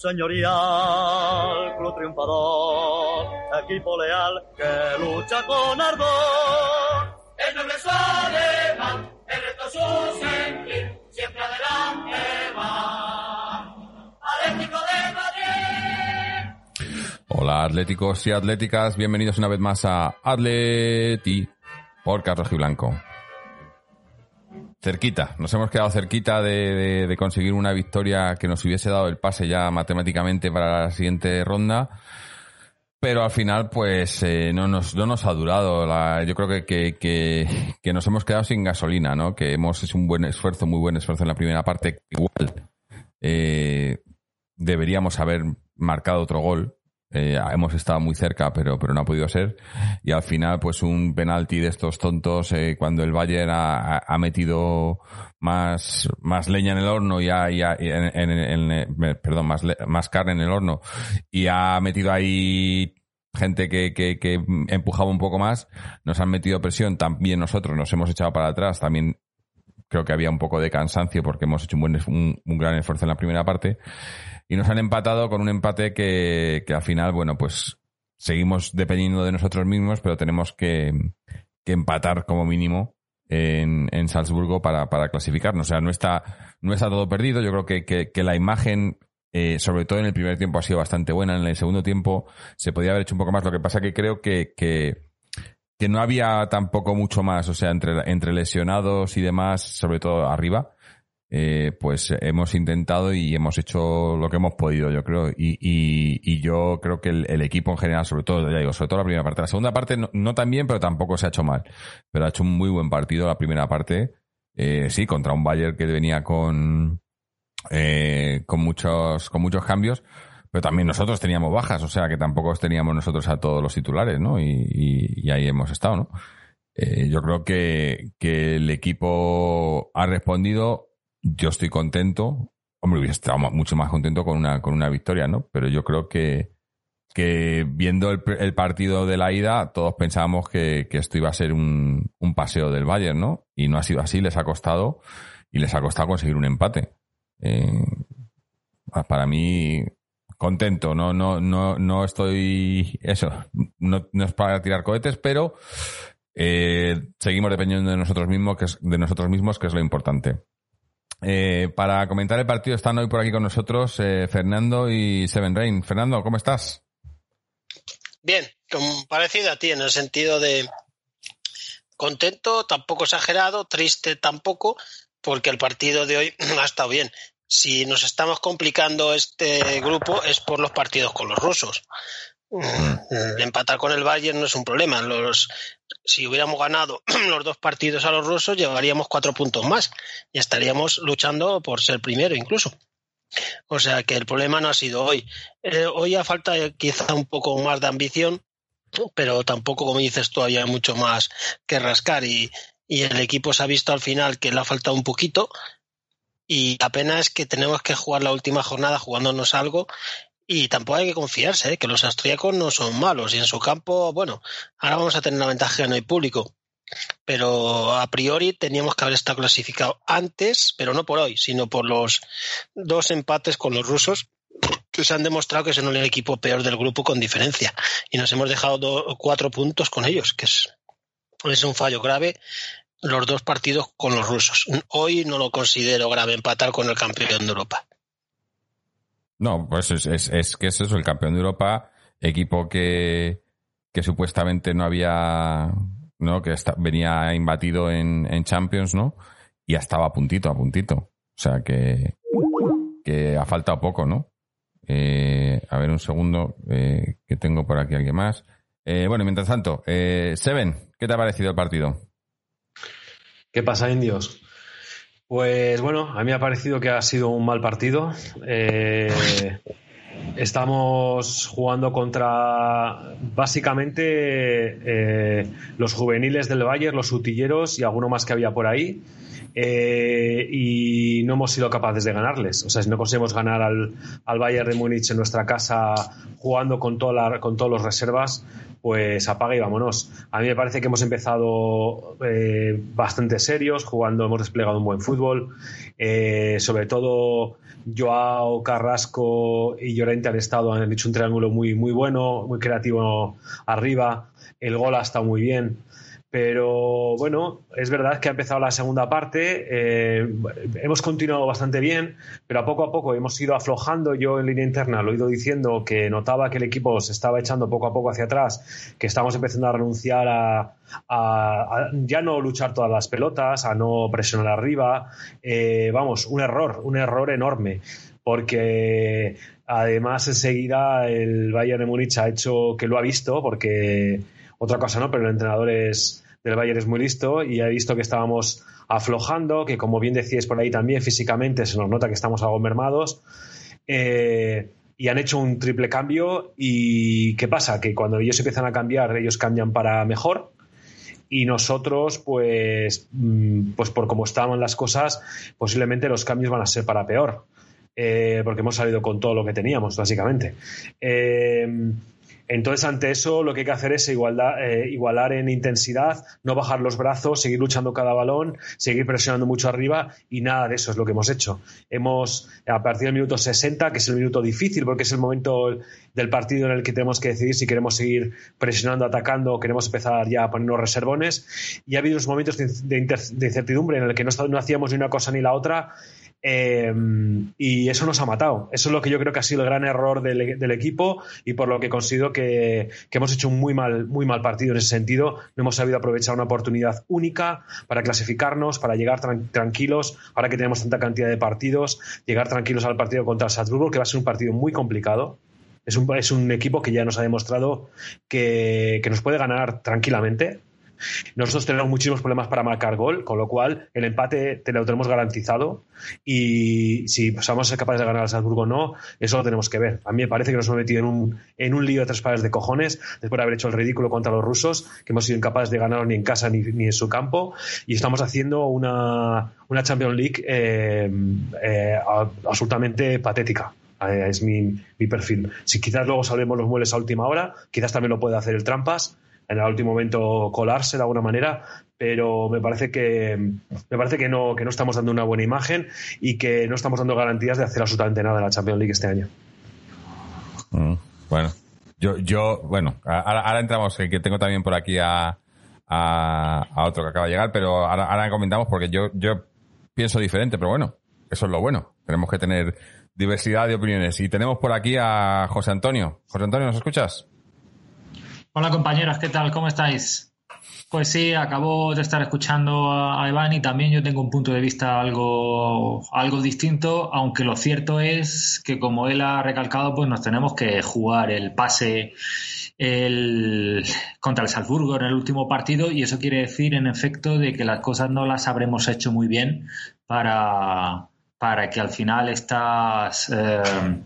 señorial, club triunfador, equipo leal que lucha con ardor. El noble es alemán, el reto su sentir, siempre adelante va. Atlético de Madrid. Hola atléticos y atléticas, bienvenidos una vez más a Atleti por Carlos Blanco. Cerquita, nos hemos quedado cerquita de, conseguir una victoria que nos hubiese dado el pase ya matemáticamente para la siguiente ronda. Pero al final, pues, eh, no, nos, no nos ha durado. La- yo creo que, que, que, que nos hemos quedado sin gasolina, ¿no? Que hemos hecho un buen esfuerzo, muy buen esfuerzo en la primera parte. Igual, eh, deberíamos haber marcado otro gol. Eh, hemos estado muy cerca, pero, pero no ha podido ser. Y al final, pues un penalti de estos tontos, eh, cuando el Bayern ha, ha- metido más, más leña en el horno y ha, y ha- en, en- en- perdón, más, más carne en el horno y ha metido ahí gente que, que, que empujaba un poco más, nos han metido presión, también nosotros nos hemos echado para atrás, también creo que había un poco de cansancio porque hemos hecho un, buen, un, gran esfuerzo en la primera parte y nos han empatado con un empate que, que al final, bueno, pues seguimos dependiendo de nosotros mismos, pero tenemos que, que empatar como mínimo en, en Salzburgo para, para clasificarnos. O sea, no está, no está todo perdido. Yo creo que, que, que la imagen, eh, sobre todo en el primer tiempo, ha sido bastante buena. En el segundo tiempo se podía haber hecho un poco más. Lo que pasa que creo que, que, que no había tampoco mucho más. O sea, entre, entre lesionados y demás, sobre todo arriba, eh, pues hemos intentado y hemos hecho lo que hemos podido, yo creo. Y, y, yo creo que el, el equipo en general, sobre todo, ya digo, sobre todo la primera parte. La segunda parte no, no tan bien, pero tampoco se ha hecho mal. Pero ha hecho un muy buen partido la primera parte. Eh, sí, contra un Bayern que venía con, eh, con muchos, con muchos cambios. Pero también nosotros teníamos bajas, o sea que tampoco teníamos nosotros a todos los titulares, ¿no? Y, ahí hemos estado, ¿no? Eh, yo creo que, que el equipo ha respondido. Yo estoy contento. Hombre, hubiese estado mucho más contento con una, con una victoria, ¿no? Pero yo creo que, que viendo el, el partido de la ida, todos pensábamos que, que esto iba a ser un, un paseo del Bayern, ¿no? Y no ha sido así, les ha costado, y les ha costado conseguir un empate. Eh, para mí, contento, no, no, no, no estoy, eso, no, es para tirar cohetes, pero eh, seguimos dependiendo de nosotros mismos, que es, de nosotros mismos, que es lo importante. Eh, para comentar el partido están hoy por aquí con nosotros eh, Fernando y Seven Rain. Fernando, ¿cómo estás? Bien, parecido a ti en el sentido de contento, tampoco exagerado, triste tampoco, porque el partido de hoy ha estado bien. Si nos estamos complicando este grupo es por los partidos con los rusos. El empatar con el Bayern no es un problema. Los, si hubiéramos ganado los dos partidos a los rusos, llevaríamos cuatro puntos más y estaríamos luchando por ser primero incluso. O sea que el problema no ha sido hoy. Eh, hoy ha falta quizá un poco más de ambición, pero tampoco, como dices tú, había mucho más que rascar y, y el equipo se ha visto al final que le ha faltado un poquito y la pena es que tenemos que jugar la última jornada jugándonos algo y tampoco hay que confiarse, ¿eh? que los austríacos no son malos y en su campo, bueno, ahora vamos a tener la ventaja que no hay público, pero a priori teníamos que haber estado clasificado antes, pero no por hoy, sino por los dos empates con los rusos que se han demostrado que son el equipo peor del grupo con diferencia. Y nos hemos dejado cuatro puntos con ellos, que es, es un fallo grave los dos partidos con los rusos. Hoy no lo considero grave empatar con el campeón de Europa. No, pues es, es, es que es eso, el campeón de Europa, equipo que, que supuestamente no había, ¿no? Que venía imbatido en, en Champions, ¿no? Y ya estaba a puntito, a puntito. O sea que, que ha faltado poco, ¿no? Eh, a ver un segundo, eh, que tengo por aquí alguien más. Eh, bueno, mientras tanto, eh, Seven, ¿qué te ha parecido el partido? ¿Qué pasa, indios? Pues bueno, a mí me ha parecido que ha sido un mal partido. Eh, estamos jugando contra básicamente eh, los juveniles del Bayern, los utilleros y alguno más que había por ahí. Eh, y no hemos sido capaces de ganarles. O sea, si no conseguimos ganar al, al Bayern de Múnich en nuestra casa jugando con, toda con todos los reservas, pues apaga y vámonos. A mí me parece que hemos empezado eh, bastante serios, jugando, hemos desplegado un buen fútbol. Eh, sobre todo, Joao, Carrasco y Llorente han estado, han hecho un triángulo muy, muy bueno, muy creativo arriba. El gol ha estado muy bien. Pero bueno, es verdad que ha empezado la segunda parte, eh, hemos continuado bastante bien, pero a poco a poco hemos ido aflojando. Yo en línea interna lo he ido diciendo que notaba que el equipo se estaba echando poco a poco hacia atrás, que estamos empezando a renunciar a, ya no luchar todas las pelotas, a no presionar arriba. Eh, vamos, un error, un error enorme, porque además enseguida el Bayern de Múnich ha hecho que lo ha visto, porque otra cosa no, pero el entrenador es, del Bayern es muy listo y ha visto que estábamos aflojando, que como bien decíais por ahí también físicamente se nos nota que estamos algo mermados. Eh, y han hecho un triple cambio y ¿qué pasa? Que cuando ellos empiezan a cambiar, ellos cambian para mejor y nosotros, pues, mm, pues por cómo estaban las cosas, posiblemente los cambios van a ser para peor, eh, porque hemos salido con todo lo que teníamos, básicamente. Eh, entonces, ante eso, lo que hay que hacer es eh, igualar en intensidad, no bajar los brazos, seguir luchando cada balón, seguir presionando mucho arriba y nada de eso es lo que hemos hecho. Hemos, a partir del minuto 60, que es el minuto difícil porque es el momento del partido en el que tenemos que decidir si queremos seguir presionando, atacando o queremos empezar ya a ponernos reservones. Y ha habido unos momentos de incertidumbre en el que no, no hacíamos ni una cosa ni la otra eh, y eso nos ha matado. Eso es lo que yo creo que ha sido el gran error del, equipo y por lo que considero que, hemos hecho un muy mal, muy mal partido en ese sentido. No hemos sabido aprovechar una oportunidad única para clasificarnos, para llegar tran tranquilos, ahora que tenemos tanta cantidad de partidos, llegar tranquilos al partido contra el Salzburgo, que va a ser un partido muy complicado. Es un, es un equipo que ya nos ha demostrado que nos puede ganar tranquilamente, nosotros tenemos muchísimos problemas para marcar gol, con lo cual el empate te lo tenemos garantizado y si vamos a ser capaces de ganar al Salzburgo o no, eso lo tenemos que ver. A mí me parece que nos hemos metido en un, en un lío de tres pares de cojones después de haber hecho el ridículo contra los rusos, que hemos sido incapaces de ganar ni en casa ni, en su campo y estamos haciendo una, una Champions League eh, eh, absolutamente patética es mi, mi, perfil. Si quizás luego salvemos los muebles a última hora, quizás también lo puede hacer el Trampas, en el último momento colarse de alguna manera, pero me parece que me parece que no, que no estamos dando una buena imagen y que no estamos dando garantías de hacer absolutamente nada en la Champions League este año. Mm, bueno, yo, yo, bueno, ahora, ahora entramos, que tengo también por aquí a, a, a, otro que acaba de llegar, pero ahora, ahora comentamos porque yo, yo pienso diferente, pero bueno, eso es lo bueno. Tenemos que tener diversidad de opiniones. Y tenemos por aquí a José Antonio. José Antonio, ¿nos escuchas? Hola compañeras, ¿qué tal? ¿Cómo estáis? Pues sí, acabo de estar escuchando a Iván y también yo tengo un punto de vista algo, algo distinto, aunque lo cierto es que como él ha recalcado, pues nos tenemos que jugar el pase contra el Salzburgo en el último partido y eso quiere decir en efecto de que las cosas no las habremos hecho muy bien para, para que al final estas... Eh,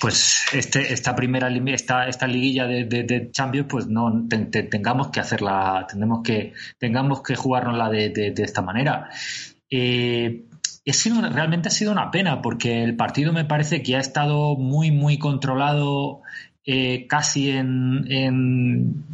pues este, esta primera esta, esta liguilla de, Champions pues no te, te, tengamos que hacerla tenemos que tengamos que jugárnosla de, de esta manera. Eh, realmente ha sido una pena porque el partido me parece que ha estado muy muy controlado eh, casi en, en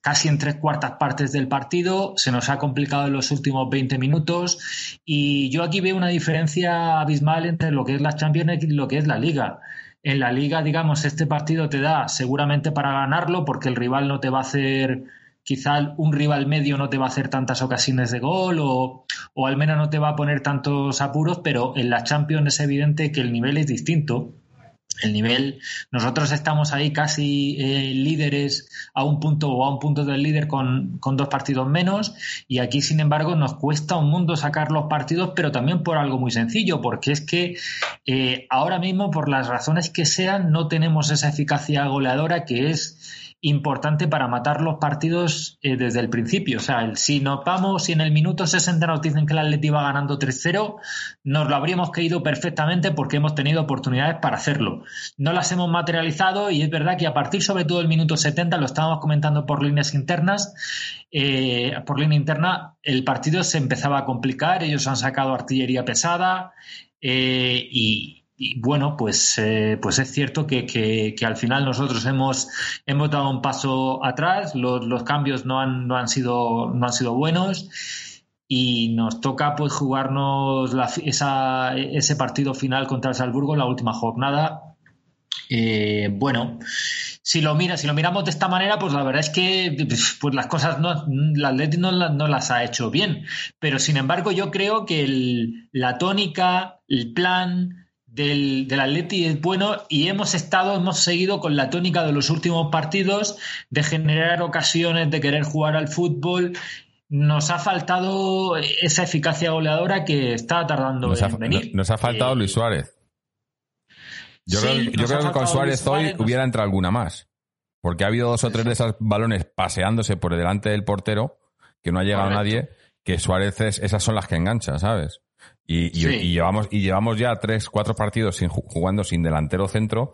casi en tres cuartas partes del partido, se nos ha complicado en los últimos 20 minutos. Y yo aquí veo una diferencia abismal entre lo que es la Champions y lo que es la Liga. En la Liga, digamos, este partido te da seguramente para ganarlo porque el rival no te va a hacer quizá un rival medio no te va a hacer tantas ocasiones de gol o, o, al menos no te va a poner tantos apuros, pero en la Champions es evidente que el nivel es distinto el nivel, nosotros estamos ahí casi eh, líderes a un punto o a un punto del líder con, con, dos partidos menos. Y aquí sin embargo nos cuesta un mundo sacar los partidos pero también por algo muy sencillo porque es que eh, ahora mismo por las razones que sean no tenemos esa eficacia goleadora que es importante para matar los partidos eh, desde el principio. O sea, si nos vamos, si en el minuto 60 nos dicen que el Atleti va ganando 3-0, nos lo habríamos creído perfectamente porque hemos tenido oportunidades para hacerlo. No las hemos materializado y es verdad que a partir sobre todo del minuto 70, lo estábamos comentando por líneas internas, eh, por línea interna, el partido se empezaba a complicar, ellos han sacado artillería pesada eh, y, y bueno, pues, eh, pues es cierto que, que, al final nosotros hemos, hemos dado un paso atrás, los, los cambios no han, no, han sido, no han sido buenos y nos toca pues jugarnos la, esa, ese partido final contra el Salzburgo en la última jornada. Eh, bueno, si lo mira, si lo miramos de esta manera, pues la verdad es que pues las cosas no, la Atleti no, no, las ha hecho bien. Pero sin embargo, yo creo que el, la tónica, el plan, del, del Atleti es bueno y hemos estado, hemos seguido con la tónica de los últimos partidos de generar ocasiones, de querer jugar al fútbol. Nos ha faltado esa eficacia goleadora que está tardando nos en ha, venir. Nos ha faltado Eh, Luis Suárez. Yo sí, creo, yo creo que con Suárez hoy nos- hubiera entrado alguna más. Porque ha habido dos o tres de esos balones paseándose por delante del portero que no ha llegado Correcto. nadie, que Suárez es- esas son las que enganchan, ¿sabes? Y, y- Sí. y llevamos, y llevamos ya tres, cuatro partidos sin, ju- jugando sin delantero centro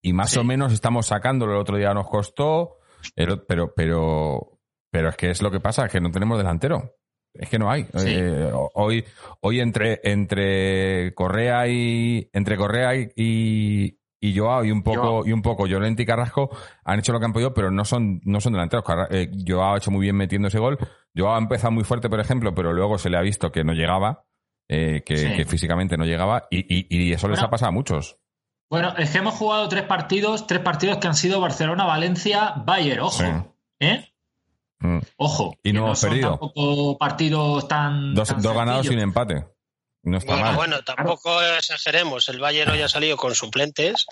y más Sí. o menos estamos sacándolo. El otro día nos costó, el pero, pero, pero es que es lo que pasa, es que no tenemos delantero. Es que no hay. Sí. Eh, hoy, hoy entre, entre Correa y, entre Correa y, y, y Joao y un poco, Joao. y un poco Llorente y Carrasco han hecho lo que han podido, pero no son, no son delanteros. Eh, Joao ha hecho muy bien metiendo ese gol. Joao ha empezado muy fuerte, por ejemplo, pero luego se le ha visto que no llegaba, eh, que, Sí. que físicamente no llegaba, y, y, y eso les ha pasado a muchos. Bueno, es que hemos jugado tres partidos, tres partidos que han sido Barcelona, Valencia, Bayern, ojo. Sí. ¿Eh? Mm. Ojo. Y no hemos perdido. tampoco partidos tan. Dos, tan dos ganados sin empate. No está Bueno, mal. bueno, tampoco exageremos. El Bayern hoy ha salido con suplentes.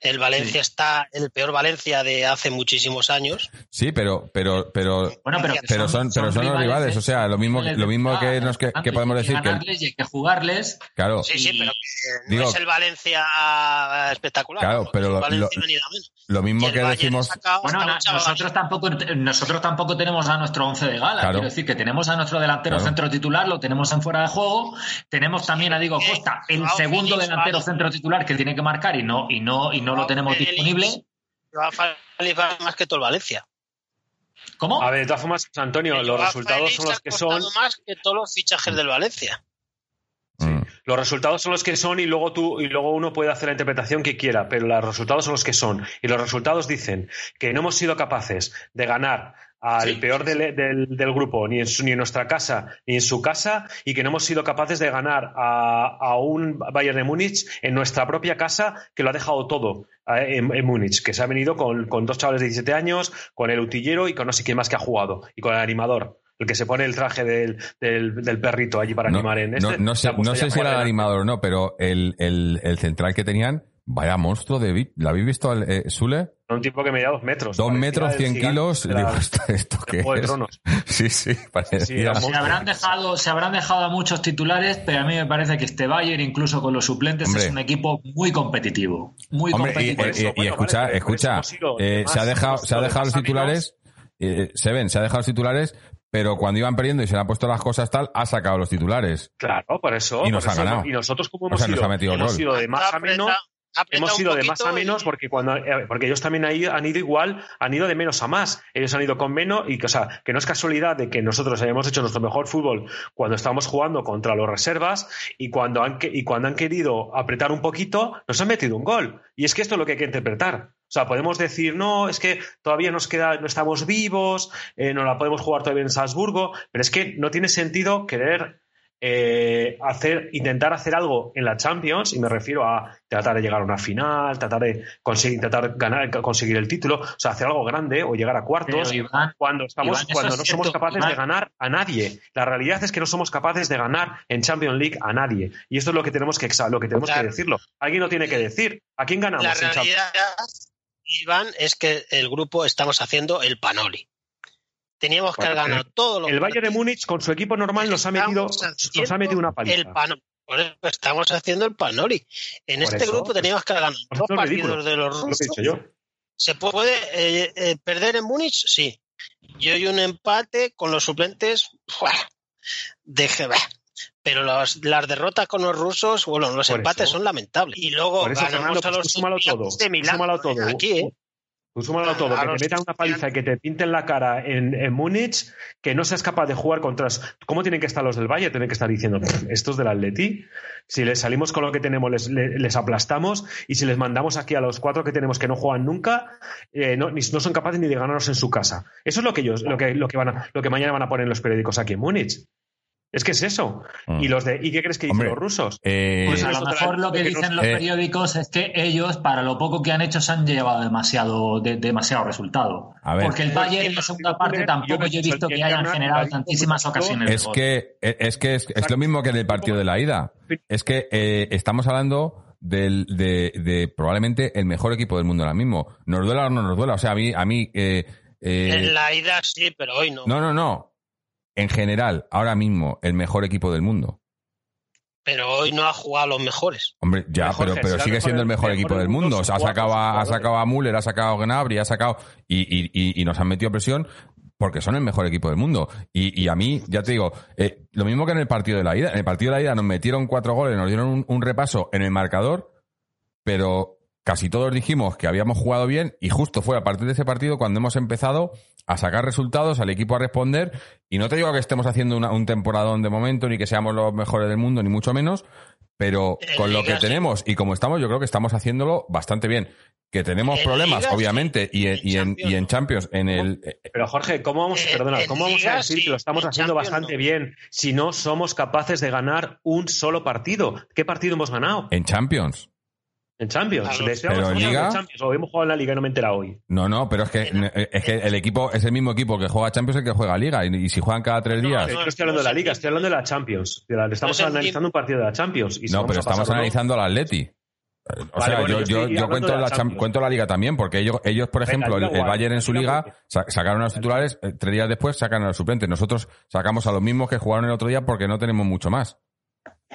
El Valencia está el peor Valencia de hace muchísimos años. Sí, pero, pero, pero, Bueno, pero, que pero son, pero son los rivales. O sea, lo mismo, lo mismo que, nos, que, que podemos hay decir que, ganarles y hay que jugarles. claro, Sí, sí, pero que Digo- no es el Valencia espectaca Claro, pero es lo- lo- lo mismo que Bayern decimos, Bueno, chaval. nosotros tampoco, nosotros tampoco tenemos a nuestro once de gala. Claro. Quiero decir que tenemos a nuestro delantero Claro. centro titular, lo tenemos en fuera de juego. Tenemos también a Diego Eh, Costa, el Joao segundo delantero centro titular que tiene que marcar y no, y no, y no lo tenemos disponible. Va más que todo el Valencia. ¿Cómo? A ver, de todas formas, Antonio, El los Joao resultados son los que son. más que todos los fichajes del Valencia. mm, Los resultados son los que son y luego tú y luego uno puede hacer la interpretación que quiera, pero los resultados son los que son y los resultados dicen que no hemos sido capaces de ganar al Sí. peor del, del- del grupo ni en, su- ni en nuestra casa ni en su casa y que no hemos sido capaces de ganar a, a un Bayern de Múnich en nuestra propia casa que lo ha dejado todo eh, en, en Múnich, que se ha venido con, con dos chavales de 17 años, con el utillero y con no sé quién más que ha jugado y con el animador. El que se pone el traje del, del- del perrito allí para no, animar en este. no sé, puesto no sé si era el animador o no, pero el, el, el central que tenían, vaya monstruo de ¿Lo habéis visto, al- eh, Sule? Un tipo que medía dos metros. Dos metros, el 100 gigante kilos. la- Digo, ¿esto, esto de qué Juego de es? Tronos. Sí, sí, parecía. Sí, Se habrán, dejado, se habrán dejado a muchos titulares, pero a mí me parece que este Bayern, incluso con los suplentes, Hombre. es un equipo muy competitivo. Muy Hombre, y, competitivo. y- y- y Bueno, escucha, vale, escucha, eh, se ha dejado, se ha dejado los titulares, eh, se ven, se ha dejado los titulares, pero cuando iban perdiendo y se le han puesto las cosas tal, ha sacado los titulares. Claro, por eso. Y nos ha ganado. Y nosotros, como O hemos sea, nos ido, ha metido hemos gol. ido de más a menos. Hemos ido de más a menos porque cuando eh, porque ellos también han ido, igual, han ido de menos a más. Ellos han ido con menos y que, o sea, que no es casualidad de que nosotros hayamos hecho nuestro mejor fútbol cuando estábamos jugando contra los reservas y cuando han y cuando han querido apretar un poquito nos han metido un gol. Y es que esto es lo que hay que interpretar. O sea, podemos decir, no, es que todavía nos queda, no estamos vivos, eh, no la podemos jugar todavía en Salzburgo, pero es que no tiene sentido querer eh, hacer, intentar hacer algo en la Champions, y me refiero a tratar de llegar a una final, tratar de conseguir, intentar ganar, conseguir el título, o sea, hacer algo grande o llegar a cuartos, Iván, cuando estamos, Iván, cuando no cierto, somos capaces Iván. de ganar a nadie. La realidad es que no somos capaces de ganar en Champions League a nadie. Y esto es lo que tenemos que, lo que, tenemos Claro. que decirlo. Alguien lo tiene que decir. ¿A quién ganamos La en Champions? realidad, Iván, es que el grupo estamos haciendo el panoli. Teníamos que Bueno, haber ganado todos los El Bayern de. Múnich con su equipo normal nos ha metido, nos ha metido una paliza. El eso estamos haciendo el panoli. En Por este eso, grupo teníamos que ganar pues dos ridículo. partidos de los lo rusos. dicho yo. ¿Se puede eh, eh, perder en Múnich? Sí. Y hoy un empate con los suplentes, ¡fua! deje, bah. pero las, las derrotas con los rusos, bueno, los Por empates eso. son lamentables. Y luego eso, ganamos Fernando, a pues los todo. de Milán. Aquí, ¿eh? Tú súmalo todo, que te metan una paliza y que te pinten la cara en, en Múnich, que no seas capaz de jugar contra... ¿Cómo tienen que estar los del Valle? Tienen que estar diciendo, estos del Atleti, si les salimos con lo que tenemos, les, le- les aplastamos, y si les mandamos aquí a los cuatro que tenemos que no juegan nunca, eh, no, ni- no son capaces ni de ganarnos en su casa. Eso es lo que ellos, lo que, lo que van a, lo que mañana van a poner en los periódicos aquí en Múnich. Es que es eso. Mm. Y los de, ¿y qué crees que dicen Hombre, los rusos? Eh, Pues a Eso lo mejor lo que que dicen los eh, periódicos es que ellos, para lo poco que han hecho, se han llevado demasiado, de- demasiado resultado. A ver. Porque el Bayern en la segunda parte tampoco yo he visto que hayan generado tantísimas ocasiones de es que es que es, es lo mismo que en el partido de la ida. Es que eh, estamos hablando del, de, de probablemente el mejor equipo del mundo ahora mismo. Nos duela o no nos duela. O sea, a mí, a mí eh, eh, En la ida sí, pero hoy no. no, no, no. En general, ahora mismo, el mejor equipo del mundo. Pero hoy no ha jugado a los mejores. Hombre, ya, Mejor pero, pero sigue siendo el mejor mejor equipo del mundo. O sea, ha sacado, a, ha sacado a Müller, ha sacado a Gnabry, ha sacado y, y, y, y nos han metido presión porque son el mejor equipo del mundo. Y, y a mí, ya te digo, eh, lo mismo que en el partido de la ida. En el partido de la ida nos metieron cuatro goles, nos dieron un, un repaso en el marcador, pero casi todos dijimos que habíamos jugado bien y justo fue a partir de ese partido cuando hemos empezado a sacar resultados, al equipo a responder. Y no te digo que estemos haciendo una- un temporadón de momento, ni que seamos los mejores del mundo, ni mucho menos, pero con lo que tenemos y como estamos, yo creo que estamos haciéndolo bastante bien. Que tenemos En problemas, obviamente, y en, En y en, Champions y en no. Champions, en el, eh, Pero Jorge, ¿cómo vamos, Eh, perdona, ¿cómo vamos a decir sí, que lo estamos en haciendo Champions bastante no. bien si no somos capaces de ganar un solo partido? ¿Qué partido hemos ganado? en Champions. En Champions. Claro. Pero en Liga- Champions, o hemos jugado en la Liga y no me he enterado hoy. No, no, pero es que, es que el equipo es el mismo equipo que juega Champions el que juega Liga. Y, y si juegan cada tres No, días. No, no estoy hablando de la Liga, estoy hablando de la Champions. De la- estamos analizando un partido de la Champions. y si No, pero estamos pasar analizando al Atleti. O Vale, sea, bueno, yo, cuento de la, cuento la liga también, porque ellos, ellos por Venga, ejemplo, el, Bayern en su Liga sacaron a los titulares, eh, tres días después sacan a los suplentes. Nosotros sacamos a los mismos que jugaron el otro día porque no tenemos mucho más.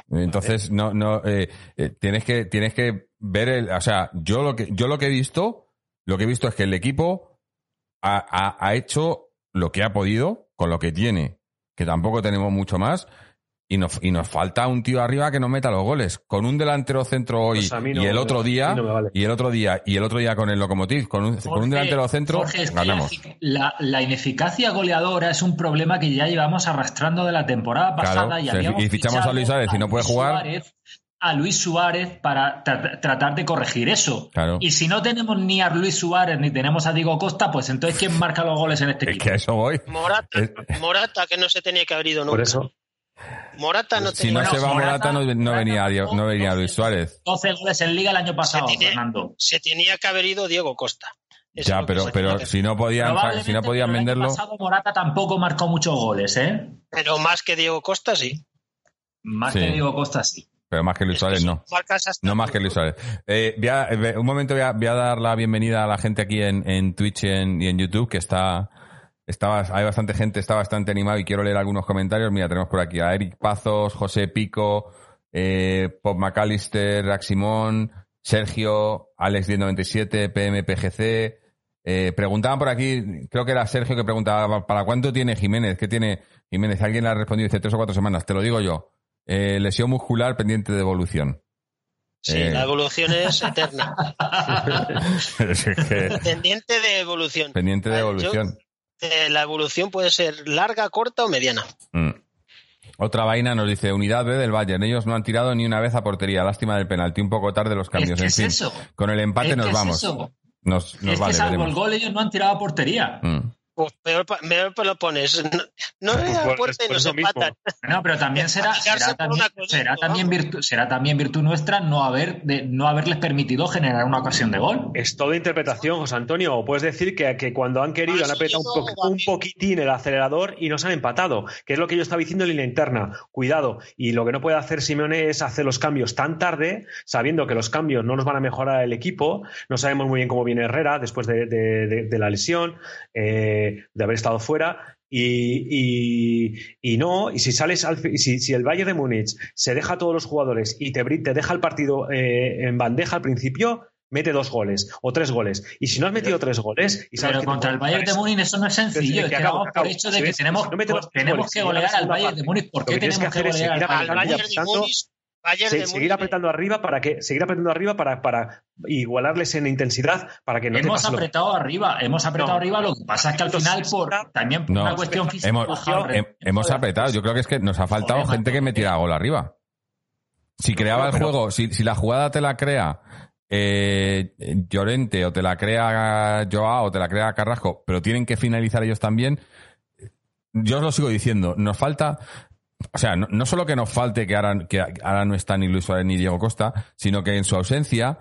Entonces, no, no, eh, eh, tienes que, tienes que ver el, o sea, yo lo que, yo lo que he visto, lo que he visto es que el equipo ha, ha- ha hecho lo que ha podido con lo que tiene, que tampoco tenemos mucho más, y nos, y nos falta un tío arriba que nos meta los goles. Con un delantero centro hoy Pues no y el otro día, no vale. y el otro día, y el otro día con el Lokomotiv, con un, con un delantero centro, Jorge, es que ganamos. La, la ineficacia goleadora es un problema que ya llevamos arrastrando de la temporada Claro, pasada y habíamos y fichamos a Luis Suárez y no puede jugar. Suárez- a Luis Suárez para tra- tratar de corregir eso. Claro. Y si no tenemos ni a Luis Suárez ni tenemos a Diego Costa, pues entonces ¿quién marca los goles en este Es equipo? que a eso voy. Morata, Es- Morata que no se tenía que haber ido nunca. Por eso. Morata no Si tenía no Bueno, se va Morata- Morata, no, no venía, no venía 12 Luis Suárez. 12 goles en Liga el año pasado, Se tiene- Fernando. se tenía que haber ido Diego Costa. Eso Ya, pero, pero si no podían, si no podían pero el año venderlo, pasado Morata tampoco marcó muchos goles, ¿eh? pero más que Diego Costa sí. Más Sí. que Diego Costa, sí. Pero más que Luis Suárez no. No más que Luis Suárez. Eh, voy a- eh, un momento voy a, voy a dar la bienvenida a la gente aquí en, en Twitch y en, y en YouTube, que está, está, hay bastante gente, está bastante animado y quiero leer algunos comentarios. Mira, tenemos por aquí a Eric Pazos, José Pico, eh, Pop McAllister, Aximón, Sergio, Alex 1097, PMPGC. Eh, preguntaban por aquí, creo que era Sergio que preguntaba, ¿para cuánto tiene Jiménez? ¿Qué tiene Jiménez? Alguien le ha respondido, dice tres o cuatro semanas. Te lo digo yo. Eh, lesión muscular pendiente de evolución. Sí, Eh. la evolución es eterna. Es que- Pendiente de evolución. pendiente de Yo- evolución. eh, la evolución puede ser larga, corta o mediana. Mm. Otra vaina nos dice, unidad B del Bayern. Ellos no han tirado ni una vez a portería. Lástima del penalti. Un poco tarde los cambios. ¿Qué en es fin, eso? con el empate ¿Qué nos es vamos. eso? nos, nos es vale, que salvo veremos. el gol ellos no han tirado a portería. Mm. Pues peor, pa- peor lo pones. No, no Pues por- puerta y eso mismo. empatan. No, pero también será, será también, cosita, será también virtud, será también virtud nuestra no haber de, no haberles permitido generar una ocasión de gol. Es toda interpretación, José Antonio. O puedes decir que, que cuando han querido han apretado un, po- poquitín el acelerador y nos han empatado, que es lo que yo estaba diciendo en línea interna. Cuidado. Y lo que no puede hacer Simeone es hacer los cambios tan tarde, sabiendo que los cambios no nos van a mejorar el equipo. No sabemos muy bien cómo viene Herrera después de, de- de- de la lesión, eh, de haber estado fuera. Y, y- y no, y si sales al si, si el Bayern de Múnich se deja a todos los jugadores y te, te deja el partido eh, en bandeja al principio, mete dos goles o tres goles. Y si no has metido tres goles y sabes Pero que contra el Bayern de Múnich eso no es sencillo. Es que acabo, damos por acabo. hecho Si de que ves- tenemos, si no goles, que si golear al Bayern de Múnich. ¿Por qué tenemos que que golear al Bayern de Múnich? Bayern se- de seguir Múnich. apretando arriba para que seguir apretando arriba para, para igualarles en intensidad para que no te Hemos lo- apretado arriba, hemos apretado No. arriba. Lo que pasa es que al final, por también por No. una cuestión física, Hemos, hemos apretado. Yo creo que es que nos ha faltado Joder, gente que metiera gol arriba. Si creaba el juego, si, si la jugada te la crea eh, Llorente o te la crea Joao o te la crea Carrasco, pero tienen que finalizar ellos también, yo os lo sigo diciendo, nos falta... O sea, no, no solo que nos falte que ahora, que ahora no está ni Luis Suárez ni Diego Costa, sino que en su ausencia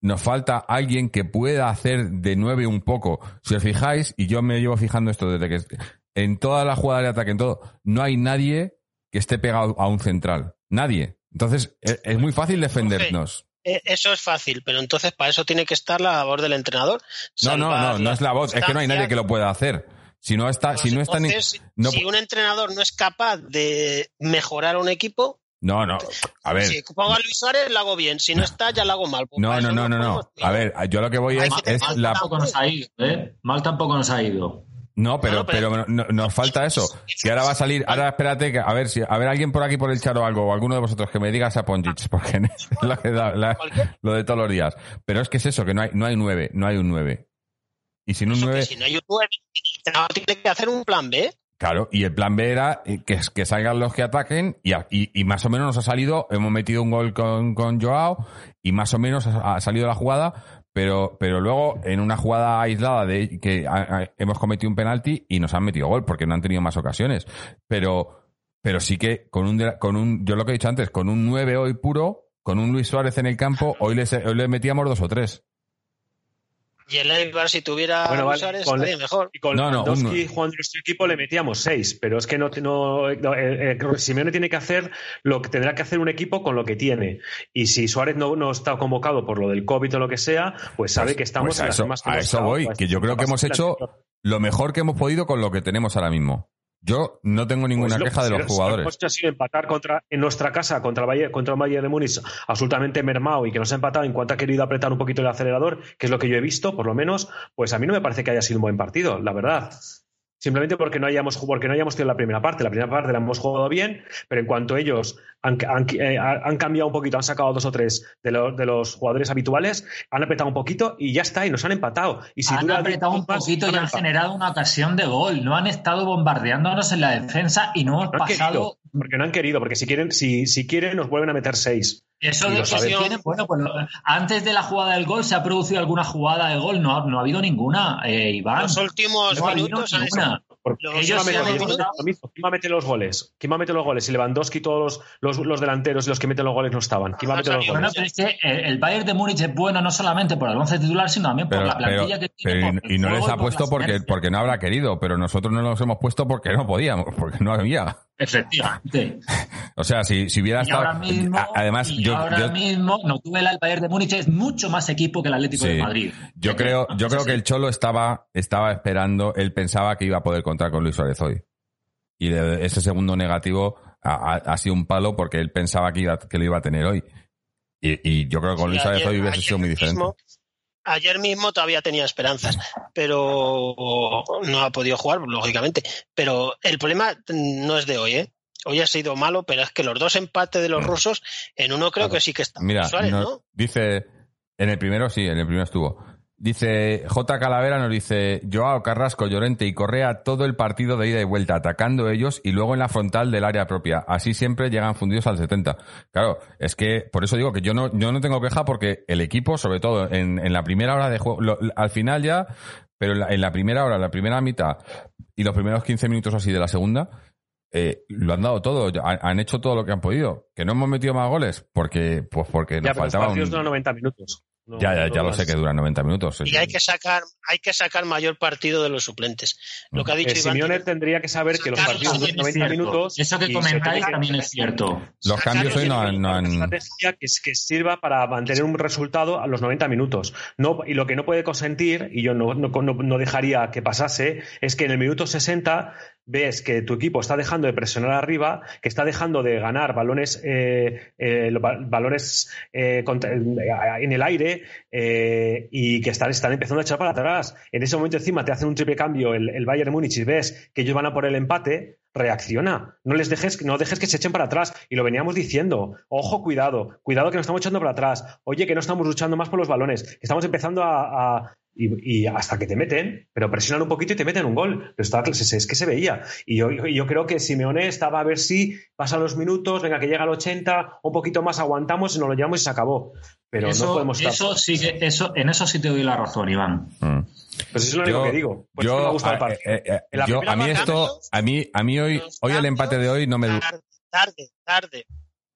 nos falta alguien que pueda hacer de nueve un poco. Si os fijáis, y yo me llevo fijando esto desde que en toda la jugada de ataque, en todo, no hay nadie que esté pegado a un central. Nadie. Entonces, es, es muy fácil defendernos. Eh, Eso es fácil, pero entonces para eso tiene que estar la labor del entrenador. No, no, no, no es la voz, es que no hay nadie que lo pueda hacer. Si no está, Pues si no está ni, no, si un entrenador no es capaz de mejorar un equipo, no, no, a ver, si pongo a Luis Suárez, lo hago bien. Si no está, ya lo hago mal. Pues no, no, no, no, no. A ver, yo lo que voy es, que es la, tampoco nos ha ido, ¿eh? Mal tampoco nos ha ido. No, pero, pero- pero no- nos falta eso. Que ahora va a salir, ahora espérate, que, a ver si, a ver alguien por aquí por el chat o algo, o alguno de vosotros que me diga a Ponjic, porque es lo, que da- la- Cualquier- lo de todos los días. Pero es que es eso, que no hay, no hay nueve, no hay un nueve. Y sin un que nueve, si no hay un nueve, entrenador tiene que hacer un plan B. claro, y el plan B era eh, que, que salgan los que ataquen, y, y, más o menos nos ha salido, hemos metido un gol con, con Joao, y más o menos ha, salido la jugada, pero, pero luego en una jugada aislada de que hemos cometido un penalti y nos han metido gol porque no han tenido más ocasiones. Pero, pero sí que con un, con un, yo lo que he dicho antes, con un 9 hoy puro, con un Luis Suárez en el campo, hoy le, hoy le metíamos dos o tres. Y el Eibar, si tuviera Bueno, vale, Suárez, con- estaría mejor. Y con No, no, Lewandowski jugando en nuestro equipo le metíamos seis, pero es que no, no, no, eh, eh, Simeone tiene que hacer lo que tendrá que hacer un equipo con lo que tiene. Y si Suárez no, no está convocado por lo del COVID o lo que sea, pues sabe Pues- que estamos pues a en las eso, mismas que a eso estado, voy, que yo creo que hemos hecho lo mejor que hemos podido con lo que tenemos ahora mismo. Yo no tengo ninguna Pues queja de los si Lo que jugadores. hemos hecho ha sido empatar contra, en nuestra casa contra, el Bayern, contra Bayern de Múnich absolutamente mermado y que nos ha empatado en cuanto ha querido apretar un poquito el acelerador, que es lo que yo he visto, por lo menos, pues a mí no me parece que haya sido un buen partido, la verdad. Simplemente porque no hayamos porque no hayamos tenido la primera parte. La primera parte la hemos jugado bien, pero en cuanto ellos han, han- eh, han cambiado un poquito, han sacado dos o tres de, los- de los jugadores habituales, han apretado un poquito y ya está, y nos han empatado. Y si han dura apretado un más, poquito y han empatado. generado una ocasión de gol. No han estado bombardeándonos en la defensa y no hemos No han pasado. querido, porque no han querido, porque si quieren, si, si quieren, nos vuelven a meter seis. Eso de lo que sabemos. tiene, bueno, pues lo- antes de la jugada del gol se ha producido alguna jugada de gol, no, ha- no ha habido ninguna, eh, Iván. Los últimos no ha minutos han ninguna. Porque Los ¿quién va meter- ¿quién va a meter- lo mismo? ¿Quién va a meter los goles? ¿Quién va a meter los goles? Si Lewandowski, todos los, los, los delanteros y los que meten los goles no estaban. ¿Quién va a meter los Bueno, goles? pero es que el, el Bayern de Múnich es bueno no solamente por el once titular, sino también por Pero, la pero- plantilla que tiene. pero y, y no les ha por puesto porque, porque no habrá querido, pero nosotros no los hemos puesto porque no podíamos, porque no había. Efectivamente. O sea, si, si hubiera Y estado. ahora mismo, a- Además, y yo, ahora yo- mismo no tuve el Bayern de Múnich es mucho más equipo que el Atlético Sí. de Madrid. yo creo, yo creo que el Cholo estaba, estaba esperando, él pensaba que iba a poder contar con Luis Suárez hoy. Y de- ese segundo negativo ha, ha- ha sido un palo porque él pensaba que, iba, que lo iba a tener hoy. Y, y yo creo que con Luis Suárez hoy hubiese sido muy diferente. mismo- ayer mismo todavía tenía esperanzas, pero no ha podido jugar, lógicamente. Pero el problema no es de hoy, ¿eh? Hoy ha sido malo, pero es que los dos empates de los rusos, en uno creo que sí que está Mira, Suárez, nos- ¿no? dice, en el primero sí, en el primero estuvo. Dice J. Calavera nos dice Joao Carrasco, Llorente y Correa todo el partido de ida y vuelta, atacando ellos y luego en la frontal del área propia. Así siempre llegan fundidos al 70. Claro, es que por eso digo que yo no, yo no tengo queja porque el equipo, sobre todo en, en la primera hora de juego, lo- al final ya, pero en la, en la primera hora, en la primera mitad y los primeros 15 minutos así de la segunda, eh, lo han dado todo, han, han hecho todo lo que han podido. Que no hemos metido más goles porque, pues porque Ya, nos los faltaba partidos un... duran 90 minutos. No- Ya, ya, ya lo sé que duran 90 minutos. Y hay que sacar, hay que sacar mayor partido de los suplentes. Lo que ha Eh, dicho Iván. Simeone tendría que saber que los partidos duran Es 90 cierto. minutos. Eso que comentáis también es cierto. Los cambios hoy no han... no han- una estrategia que, es- que sirva para mantener un resultado a los 90 minutos. No, y lo que no puede consentir, y yo no, no, no- no dejaría que pasase, es que en el minuto 60 ves que tu equipo está dejando de presionar arriba, que está dejando de ganar balones, eh, eh, lo- ba- balones eh, en el aire y que están, están empezando a echar para atrás. En ese momento encima te hacen un triple cambio el, el Bayern Múnich y ves que ellos van a por el empate, reacciona. No les dejes, no dejes que se echen para atrás. Y lo veníamos diciendo. Ojo, cuidado. Cuidado que nos estamos echando para atrás. Oye, que no estamos luchando más por los balones. Que estamos empezando a- y, y hasta que te meten, pero presionan un poquito y te meten un gol. Pero está, es, es que se veía. Y yo, yo- yo creo que Simeone estaba a ver si pasan los minutos, venga, que llega al 80, un poquito más aguantamos y nos lo llevamos y se acabó. Pero eso, no podemos estar. eso sí que, eso, en eso sí te doy la razón, Iván. Mm. Pues eso es lo único que digo. Pues yo, me gusta el a- partido. eh, eh, yo- a mí esto, a mí, a mí hoy, hoy el empate de hoy no me, Tarde, tarde, tarde.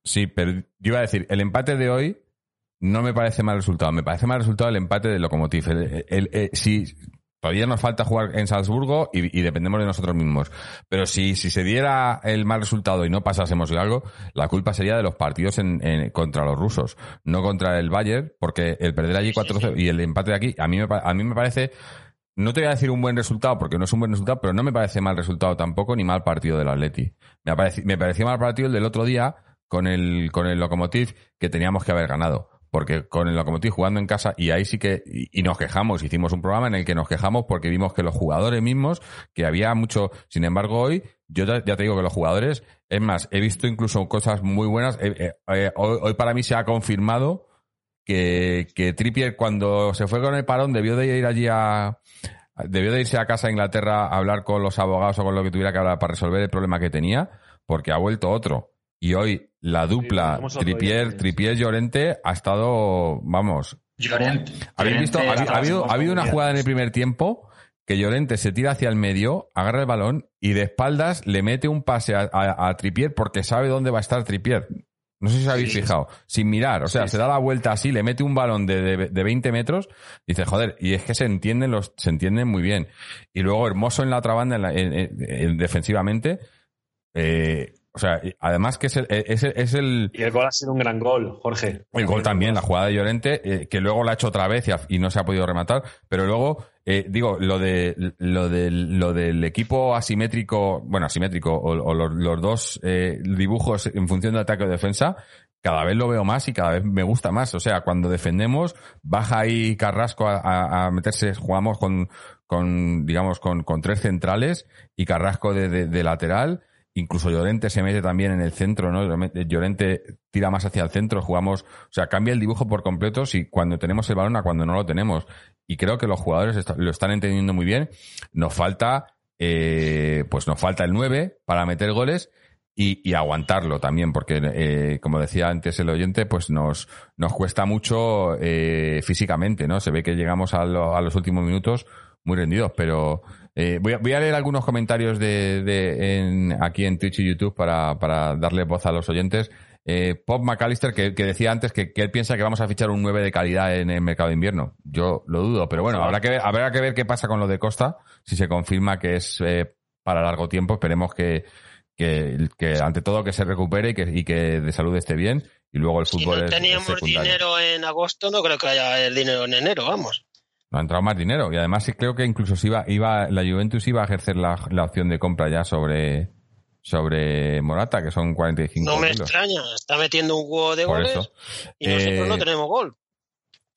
sí, pero yo iba a decir, el empate de hoy no me parece mal resultado, me parece mal resultado el empate del Lokomotiv. El, el- el- si todavía nos falta jugar en Salzburgo y, y dependemos de nosotros mismos, pero si, si se diera el mal resultado y no pasásemos algo, la culpa sería de los partidos en, en- contra los rusos, no contra el Bayern, porque el perder allí 4-0 y el empate de aquí, a mí me, a mí me parece no te voy a decir un buen resultado porque no es un buen resultado, pero no me parece mal resultado tampoco ni mal partido del Atleti. Me, pareci- me pareció mal partido el del otro día con el, con el Lokomotiv que teníamos que haber ganado. Porque con el Lokomotiv jugando en casa y ahí sí que, y, nos quejamos, hicimos un programa en el que nos quejamos porque vimos que los jugadores mismos, que había mucho, sin embargo hoy, yo ya, te digo que los jugadores, es más, he visto incluso cosas muy buenas, eh, eh, eh, hoy, hoy para mí se ha confirmado que, que Trippier cuando se fue con el parón debió de ir allí a debió de irse a casa a Inglaterra a hablar con los abogados o con lo que tuviera que hablar para resolver el problema que tenía porque ha vuelto otro. Y hoy la dupla día. Trippier Llorente ha estado vamos Llorente. habéis visto ha, habido ha habido una jugada en el primer tiempo que Llorente se tira hacia el medio, agarra el balón y de espaldas le mete un pase a, a, a Trippier porque sabe dónde va a estar Trippier. No sé si os habéis fijado. Sin mirar. O sea, se da la vuelta así, le mete un balón de, de, de 20 metros. Y dice, joder, y es que se entienden los, se entienden muy bien. Y luego hermoso en la otra banda, en la- en- en- en- defensivamente. Eh, o sea, además que es el, es el, es el, Y el gol ha sido un gran gol, Jorge. el gol también, la jugada de Llorente, eh, que luego la ha hecho otra vez y, no se ha podido rematar. Pero luego, eh, digo, lo de lo del, lo del equipo asimétrico, bueno, asimétrico, o, o los, los dos eh, dibujos en función de ataque o defensa, cada vez lo veo más y cada vez me gusta más. O sea, cuando defendemos, baja ahí Carrasco a, a- a meterse, jugamos con, con digamos, con, con tres centrales y Carrasco de, de- de lateral. Incluso Llorente se mete también en el centro, ¿no? Llorente tira más hacia el centro, jugamos, o sea, cambia el dibujo por completo si cuando tenemos el balón a cuando no lo tenemos. Y creo que los jugadores lo están entendiendo muy bien. Nos falta, eh, pues nos falta el 9 para meter goles y, y aguantarlo también, porque eh, como decía antes el oyente, pues nos, nos cuesta mucho eh, físicamente, ¿no? Se ve que llegamos a, lo- a los últimos minutos muy rendidos, pero eh, voy, a, voy a leer algunos comentarios de, de en, aquí en Twitch y YouTube para, para darle voz a los oyentes. Eh, Pop McAllister, que, que decía antes que, que él piensa que vamos a fichar un 9 de calidad en el mercado de invierno. Yo lo dudo, pero bueno, habrá que ver, habrá que ver qué pasa con lo de Costa, si se confirma que es eh, para largo tiempo. Esperemos que, que, que ante todo que se recupere y que, y que de salud esté bien. Y luego el Si fútbol no es, teníamos dinero en agosto, no creo que haya el dinero en enero, vamos. No ha entrado más dinero. Y además sí creo que incluso se iba, iba, la Juventus iba a ejercer la, la opción de compra ya sobre, sobre Morata, que son 45 No me kilos. extraña, está metiendo un huevo de Por goles eso. y nosotros Eh, no tenemos gol.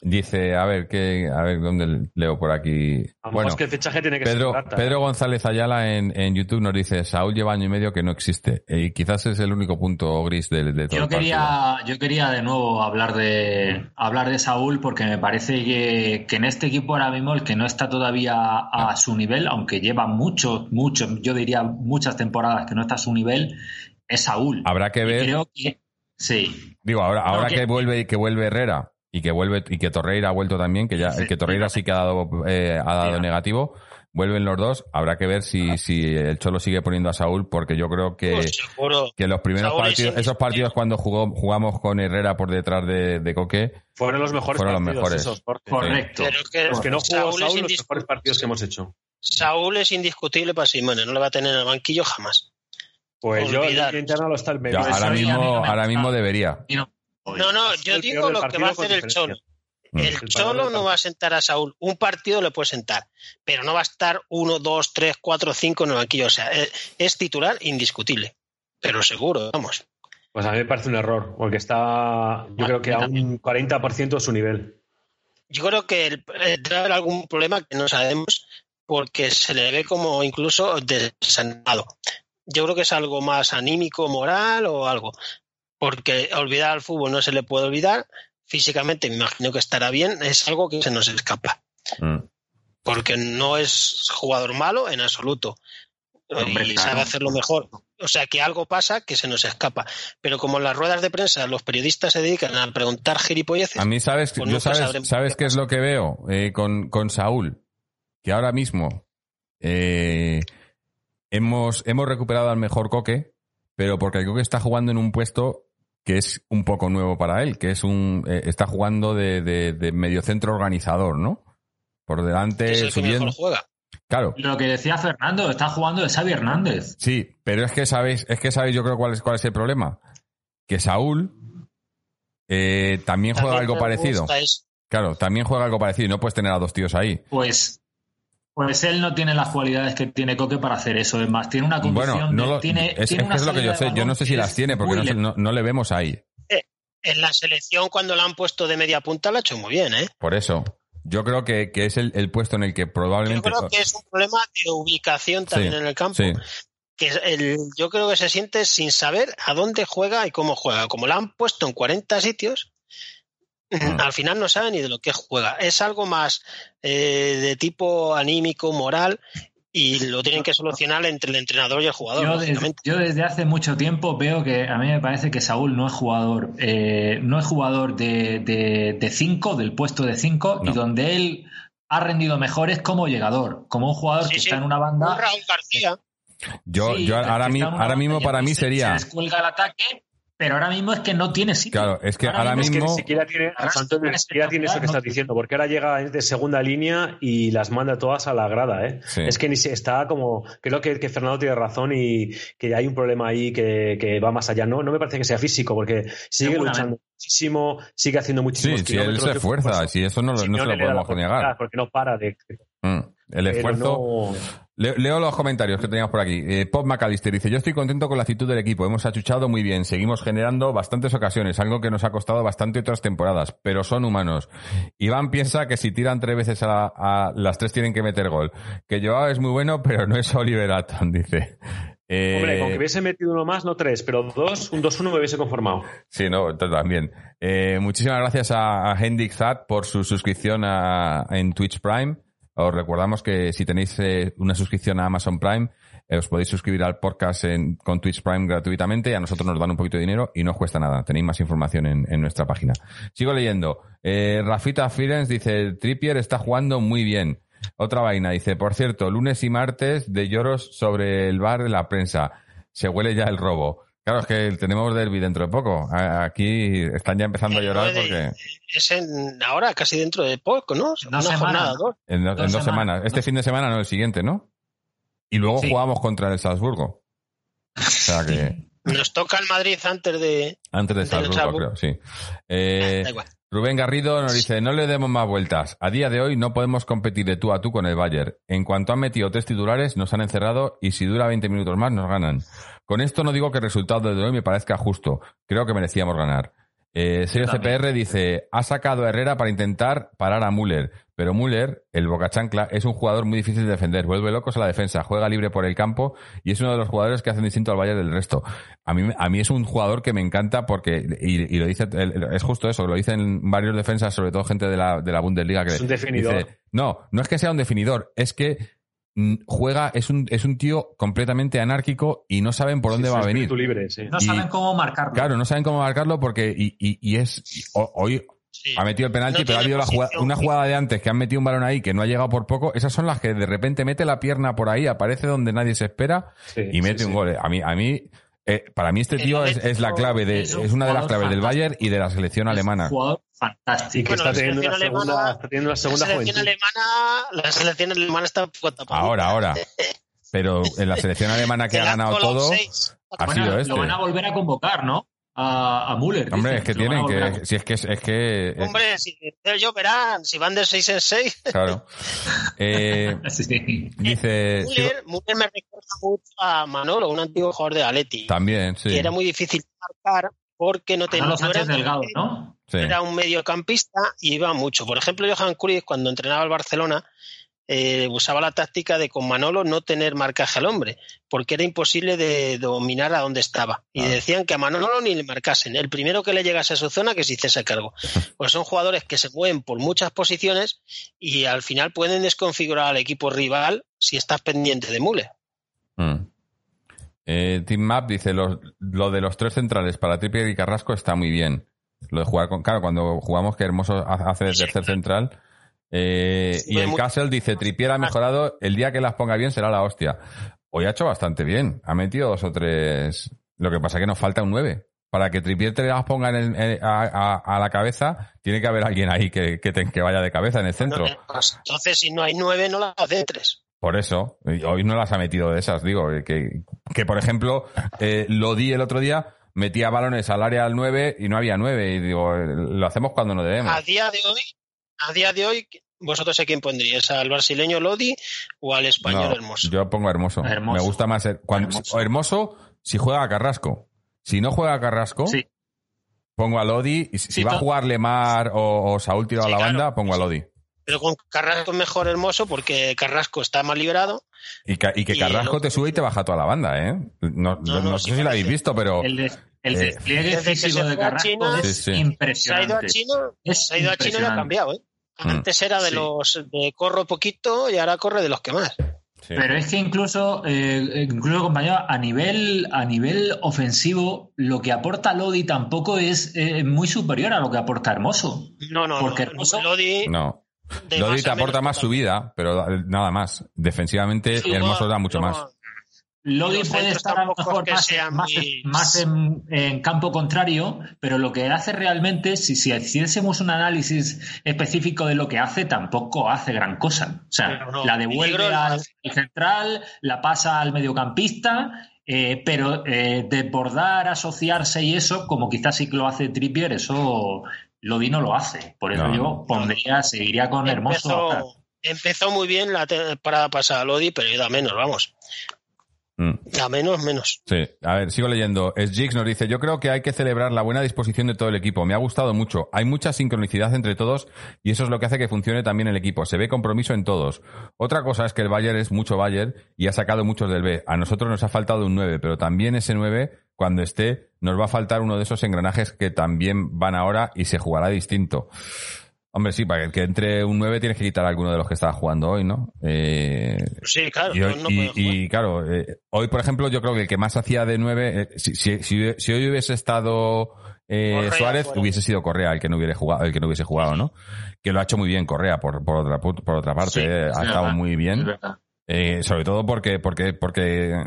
Dice, a ver, que, a ver dónde leo por aquí. A lo mejor Bueno, es que el fichaje tiene que Pedro, ser plata. Pedro González Ayala en, en YouTube nos dice, Saúl lleva año y medio que no existe. Y quizás es el único punto gris de, de todo Yo el quería, yo quería de nuevo hablar de hablar de Saúl porque me parece que, que en este equipo ahora mismo el que no está todavía a su nivel, aunque lleva mucho, mucho, yo diría muchas temporadas que no está a su nivel, es Saúl. Habrá que Y ver, creo que sí. digo, ahora, ahora que- que vuelve que vuelve Herrera y que vuelve y que Torreira ha vuelto también, que ya Sí, el que Torreira sí que ha dado, eh, ha dado Sí. negativo, vuelven los dos, habrá que ver si, si el Cholo sigue poniendo a Saúl, porque yo creo que, Pues que los primeros Saúl partidos, esos partidos cuando jugó, jugamos con Herrera por detrás de, de Coque, Fueron los mejores Fueron los partidos mejores. esos. Correcto. Pero que Los que no jugó Saúl Saúl, los mejores partidos que hemos hecho. Saúl es indiscutible para Simone, no le va a tener en el banquillo jamás. Pues yo, Olvidar. el interno lo está el medio. ya, ahora mismo, no ahora mismo debería. Y no- No, no, yo digo lo que va a hacer el. Cholo. Mm. El Cholo no va a sentar a Saúl. Un partido le puede sentar, pero no va a estar uno, dos, tres, cuatro, cinco en el banquillo. O sea, es, es titular indiscutible, pero seguro, vamos. Pues a mí me parece un error, porque está, yo creo que a un 40% de su nivel. Yo creo que el- eh, debe haber algún problema que no sabemos porque se le ve como incluso desanimado. Yo creo que es algo más anímico, moral o algo. Porque olvidar al fútbol no se le puede olvidar. Físicamente me imagino que estará bien. Es algo que se nos escapa. Mm. Porque no es jugador malo en absoluto. Hombre, y sabe hacerlo mejor. O sea que algo pasa que se nos escapa. Pero como en las ruedas de prensa los periodistas se dedican a preguntar gilipolleces, A mí, ¿sabes, Pues yo sabes, ¿sabes qué qué es lo que veo eh, con, con Saúl? Que ahora mismo eh, hemos, hemos recuperado al mejor Coque, pero porque el Coque está jugando en un puesto que es un poco nuevo para él, que es un eh, está jugando de, de, de mediocentro organizador, ¿no? Por delante, que es el que subiendo. mejor juega. Claro, Lo que decía Fernando, está jugando de Xavi Hernández. Sí, pero es que sabéis, es que sabéis, yo creo cuál es cuál es el problema. Que Saúl eh, también juega También algo parecido. Claro, también juega algo parecido y no puedes tener a dos tíos ahí. Pues, pues él no tiene las cualidades que tiene Coque para hacer eso. Es más, tiene una conducción. Bueno, no de- lo, tiene, es, tiene es que una es lo que yo sé. Yo no sé si las tiene porque no, no- no le vemos ahí. En la selección, cuando la han puesto de media punta, la ha hecho muy bien, ¿eh? Por eso. Yo creo que, que es el, el puesto en el que Yo probablemente. creo que es un problema de ubicación también Sí, en el campo. Sí, Que el, yo creo que se siente sin saber a dónde juega y cómo juega. Como la han puesto en 40 sitios. Al final no sabe ni de lo que juega. Es algo más eh, de tipo anímico, moral, y lo tienen que solucionar entre el entrenador y el jugador, Yo, desde, lógicamente. yo desde hace mucho tiempo veo que a mí me parece que Saúl no es jugador, eh, no es jugador de, de, de cinco, del puesto de cinco, No. y donde él ha rendido mejor es como llegador, como un jugador Sí, que sí. está en una Un banda. Raúl García. yo, Sí, yo ahora, mi- mismo para mí sería. Se descuelga el ataque, pero ahora mismo es que no tiene sitio. Claro, es que ahora Es que mismo. ni siquiera tiene, Antonio, ni siquiera tiene eso que estás diciendo, porque ahora llega de segunda línea y las manda todas a la grada. ¿eh? Sí. Es que ni se está como. Creo que, que Fernando tiene razón y que hay un problema ahí que, que va más allá. No, no me parece que sea físico, porque sigue luchando muchísimo, sigue haciendo Sí, muchísimos si él kilómetros. se Yo- esfuerza, pues, si eso no, se lo podemos negar. Porque no para de. Mm, El esfuerzo. no- Le- Leo los comentarios que teníamos por aquí. Eh, Pop McAllister dice, yo estoy contento con la actitud del equipo, hemos achuchado muy bien, seguimos generando bastantes ocasiones, algo que nos ha costado bastante otras temporadas, pero son humanos. Iván piensa que si tiran tres veces a, la- a- las tres tienen que meter gol. Que Joao es muy bueno, pero no es Oliver Atom, dice. Eh, Hombre, con que hubiese metido uno más, no tres, pero dos, un 2-1 me hubiese conformado. Sí, no, también. Eh, muchísimas gracias a, a Hendrik Zat por su suscripción a- en Twitch Prime. Os recordamos que si tenéis eh, una suscripción a Amazon Prime, eh, os podéis suscribir al podcast en- con Twitch Prime gratuitamente a nosotros nos dan un poquito de dinero y no os cuesta nada. Tenéis más información en, en nuestra página. Sigo leyendo. Eh, Rafita Firens dice, Trippier está jugando muy bien. Otra vaina, dice, por cierto, lunes y martes de lloros sobre el bar de la prensa. Se huele ya el robo. Claro, es que tenemos derby dentro de poco. Aquí están ya empezando a llorar porque Es en, ahora, casi dentro de poco, ¿no? Una semanas. jornada, dos. en, do- en Dos dos semanas, semanas. Este fin de semana, no, el siguiente, ¿no? Y luego Sí. jugamos contra el Salzburgo. O sea que Nos toca el Madrid antes de. antes Del Salzburgo, Salzburgo. creo, sí. Eh, Da igual. Rubén Garrido nos dice, no le demos más vueltas. A día de hoy no podemos competir de tú a tú con el Bayern. En cuanto han metido tres titulares, nos han encerrado y si dura 20 minutos más, nos ganan. Con esto no digo que el resultado de hoy me parezca justo. Creo que merecíamos ganar. Eh, Sergio CPR dice, ha sacado a Herrera para intentar parar a Müller, pero Müller, el bocachancla, es un jugador muy difícil de defender, vuelve locos a la defensa, juega libre por el campo y es uno de los jugadores que hacen distinto al Bayern del resto. A mí, a mí es un jugador que me encanta porque, y, y lo dice, es justo eso, lo dicen varios defensas, sobre todo gente de la, de la Bundesliga que Es un definidor. dice, no, no es que sea un definidor, es que juega, es un, es un tío completamente anárquico y no saben por dónde Sí, va a venir. libre, sí. No Y- saben cómo marcarlo. Claro, no saben cómo marcarlo porque y, y, y es y hoy Sí. ha metido el penalti, No pero ha habido la jugada- una jugada de antes que han metido un balón ahí que no ha llegado por poco. Esas son las que de repente mete la pierna por ahí, aparece donde nadie se espera Sí, y mete sí, un sí. gol. A mí, a mí, eh, para mí este tío es, es la clave de, es es, un una de las claves del. Bayern y de la selección Es alemana. un jugador fantástico. Y que Bueno, está la teniendo selección segunda, alemana- está teniendo una segunda la selección juventud. alemana, la selección alemana está un poco tapada. Ahora, ahora. Pero en la selección alemana que ha ganado todo, ha Van a- sido este. Lo van a volver a convocar, ¿no? A, a Müller. Hombre, dicen. es que tienen a que, si es que es, que, eh, Hombre, si ellos verán, si van de 6 en 6. claro. Eh, Sí. dice, sigo- Müller, Müller me recuerda mucho a Manolo, un antiguo jugador de Atleti, también, sí. que era muy difícil de marcar porque no tenía Manolo Sánchez no era- Delgado, ¿no? era un mediocampista y iba mucho. Por ejemplo, Johan Cruyff, cuando entrenaba al Barcelona, eh, usaba la táctica de con Manolo no tener marcaje al hombre, porque era imposible de dominar a dónde estaba. Y Ah. decían que a Manolo ni le marcasen. El primero que le llegase a su zona que se hiciese cargo. Pues son jugadores que se mueven por muchas posiciones y al final pueden desconfigurar al equipo rival si estás pendiente de Mule. Mm. Eh, Team Map dice, lo, lo de los tres centrales para Trippier y Carrasco está muy bien. Lo de jugar con... Claro, cuando jugamos que Hermoso ha- hace de tercer central. Eh, y el Muy- Castle dice, Trippier ha mejorado, el día que las ponga bien será la hostia. Hoy ha hecho bastante bien. Ha metido dos o tres... Lo que pasa es que nos falta un nueve. Para que Trippier te las ponga en el- en- a, a- a la cabeza, tiene que haber alguien ahí que, que, te- que vaya de cabeza en el centro. Entonces, si no hay nueve, no las hace tres. Por eso, hoy no las ha metido de esas, digo, eh, que, que por ejemplo, eh, lo di el otro día, metía balones al área al 9 y no había 9, y digo, eh, lo hacemos cuando no debemos. A día de hoy, a día de hoy, vosotros a quién pondríais, al brasileño Lodi o al español No, hermoso. Yo pongo hermoso. Hermoso. Me gusta más. her- cuando- Hermoso. hermoso. si juega a Carrasco. Si no juega a Carrasco, Sí. pongo a Lodi. Y si Sí, va a jugar Lemar o, o Saúl tirado Sí, a la claro. banda, pongo a Lodi. Pero con Carrasco es mejor hermoso porque Carrasco está más liberado. Y, ca- y que Y Carrasco te sube y te baja toda la banda, ¿eh? No, no- no sí sé si lo habéis visto, pero El, de- el Eh, despliegue que físico de Carrasco China- es Sí, sí. Se ha ido a impresionante. Chino, Es se ha ido a Chino y ha impresionante. cambiado, ¿eh? Antes era de Sí. los de corro poquito y ahora corre de los que más. sí. Pero es que incluso, eh, incluso compañero, a nivel, a nivel ofensivo, lo que aporta Lodi tampoco es eh, muy superior a lo que aporta Hermoso. No, no, Porque no. Hermoso- Lodi, no. Lodi te aporta menos más subida, pero nada más. Defensivamente, Sí, Hermoso no, da mucho no, más. Lodi puede estar a lo mejor más, en, en campo contrario, pero lo que hace realmente, si, si hiciésemos un análisis específico de lo que hace, tampoco hace gran cosa. O sea, no, la devuelve al, central, la pasa al mediocampista, eh, pero eh, desbordar, asociarse y eso, como quizás sí que lo hace Trippier, eso Lodi no lo hace. Por eso No. yo pondría, seguiría con Hermoso. Empezó, empezó muy bien la temporada pasada Lodi, pero da menos, vamos. Mm. Da menos, menos. Sí, a ver, sigo leyendo. Sgix nos dice, yo creo que hay que celebrar la buena disposición de todo el equipo. Me ha gustado mucho. Hay mucha sincronicidad entre todos y eso es lo que hace que funcione también el equipo. Se ve compromiso en todos. Otra cosa es que el Bayern es mucho Bayern y ha sacado muchos del B. A nosotros nos ha faltado un 9, pero también ese 9, cuando esté, nos va a faltar uno de esos engranajes que también van ahora y se jugará distinto. Hombre, sí, para que entre un 9 tienes que quitar a alguno de los que estaba jugando hoy, ¿no? Eh, Sí, claro. y, no- hoy, no y- puede jugar. y, claro, eh, hoy, por ejemplo, yo creo que el que más hacía de nueve, eh, si, si- si- si hoy hubiese estado eh, Correa Suárez, hubiese sido Correa el que no hubiera jugado, el que no hubiese jugado, ¿no? Que lo ha hecho muy bien Correa, por, por otra pu- por otra parte, Sí, eh, ha estado muy es bien. verdad. Eh, sobre todo porque, porque, porque eh,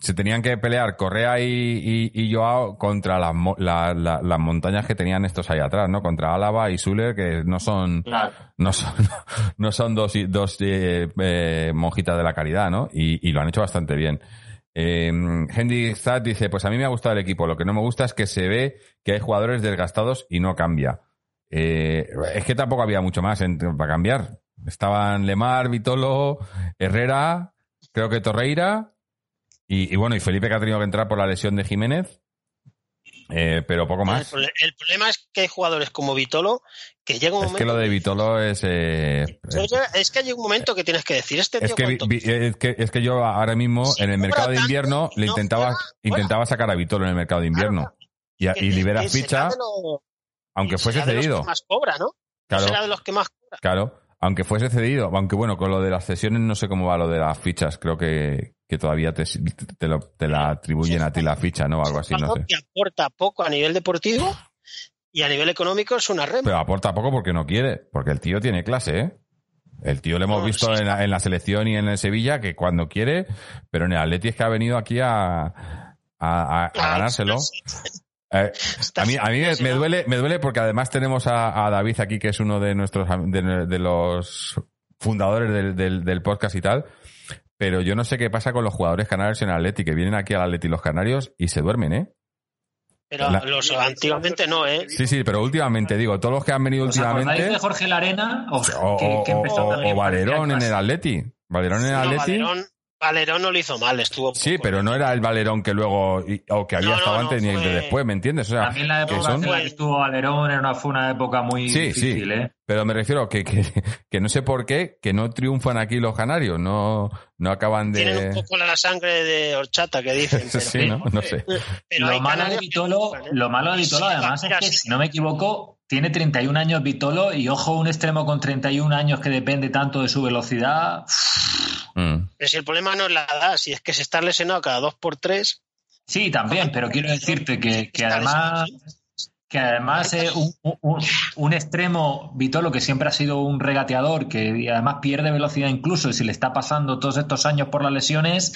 se tenían que pelear Correa y, y, y Joao contra las, la- la- las montañas que tenían estos ahí atrás, ¿no? Contra Álava y Zuller, que no son, Claro. no son, no son dos, dos eh, eh, monjitas de la caridad, ¿no? Y, y lo han hecho bastante bien. Eh, Henry Zad dice, pues a mí me ha gustado el equipo, lo que no me gusta es que se ve que hay jugadores desgastados y no cambia. Es que tampoco había mucho más en- para cambiar. Estaban Lemar, Vitolo, Herrera, creo que Torreira y, y bueno, y Felipe que ha tenido que entrar por la lesión de Jiménez. Eh, pero poco más. el problema es que hay jugadores como Vitolo que llega un Es que momento. lo de Vitolo es... eh, es que hay un momento que tienes que decir este tío Es que, vi- es, que, es que yo ahora mismo Si en el mercado de invierno le intentaba, intentaba sacar a Vitolo en el mercado de invierno. Y, que- y liberas que ficha, lo- aunque fuese cedido. que más cobra, ¿no? Claro. Será de los que más cobra. Claro, aunque fuese cedido, aunque bueno, con lo de las cesiones no sé cómo va lo de las fichas, creo que, que todavía te, te, lo- te la atribuyen a ti la ficha, ¿no? Algo así, no sé. que aporta poco a nivel deportivo y a nivel económico es una rema. Pero aporta poco porque no quiere, porque el tío tiene clase, ¿eh? El tío lo hemos No, visto sí. en, la, en la selección y en el Sevilla que cuando quiere, pero en el Atleti es que ha venido aquí a, a, a- a ganárselo. Eh, a mí, a mí me, me duele, me duele porque además tenemos a, a David aquí, que es uno de nuestros de, de los fundadores del, del, del podcast y tal. Pero yo no sé qué pasa con los jugadores canarios en Atleti, que vienen aquí al Atleti los canarios y se duermen, ¿eh? Pero La- los antiguamente no, ¿eh? Sí, sí, pero últimamente, digo, todos los que han venido ¿Os acordáis últimamente. de Jorge Larena? O, O, que, que o- empezó o- también o para Valerón en el Atleti. Valerón en el No, Atleti. Valerón, Valerón no lo hizo mal, estuvo. Sí, poco. pero no era el Valerón que luego, o que había No, no, estado no, antes ni el de después, ¿me entiendes? O sea, También la que época son- en la que estuvo Valerón era una, fue una época muy Sí, difícil, sí. ¿eh? Pero me refiero que, que, que no sé por qué, que no triunfan aquí los canarios, no, no acaban Tienen un de... poco la sangre de horchata que dicen. Pero, sí, ¿no? No sé. pero hay Lo malo, de que Vitolo, ¿eh? lo malo de Vitolo, Sí, además, es que, sí. si no me equivoco, tiene 31 años Vitolo y ojo, un extremo con 31 años que depende tanto de su velocidad. Mm. Pero si el problema no es la edad, si es que se está lesionado cada dos por tres, Sí, también, pero quiero decirte que, que además que además es un, un- un extremo Vitolo que siempre ha sido un regateador que y además pierde velocidad incluso y si le está pasando todos estos años por las lesiones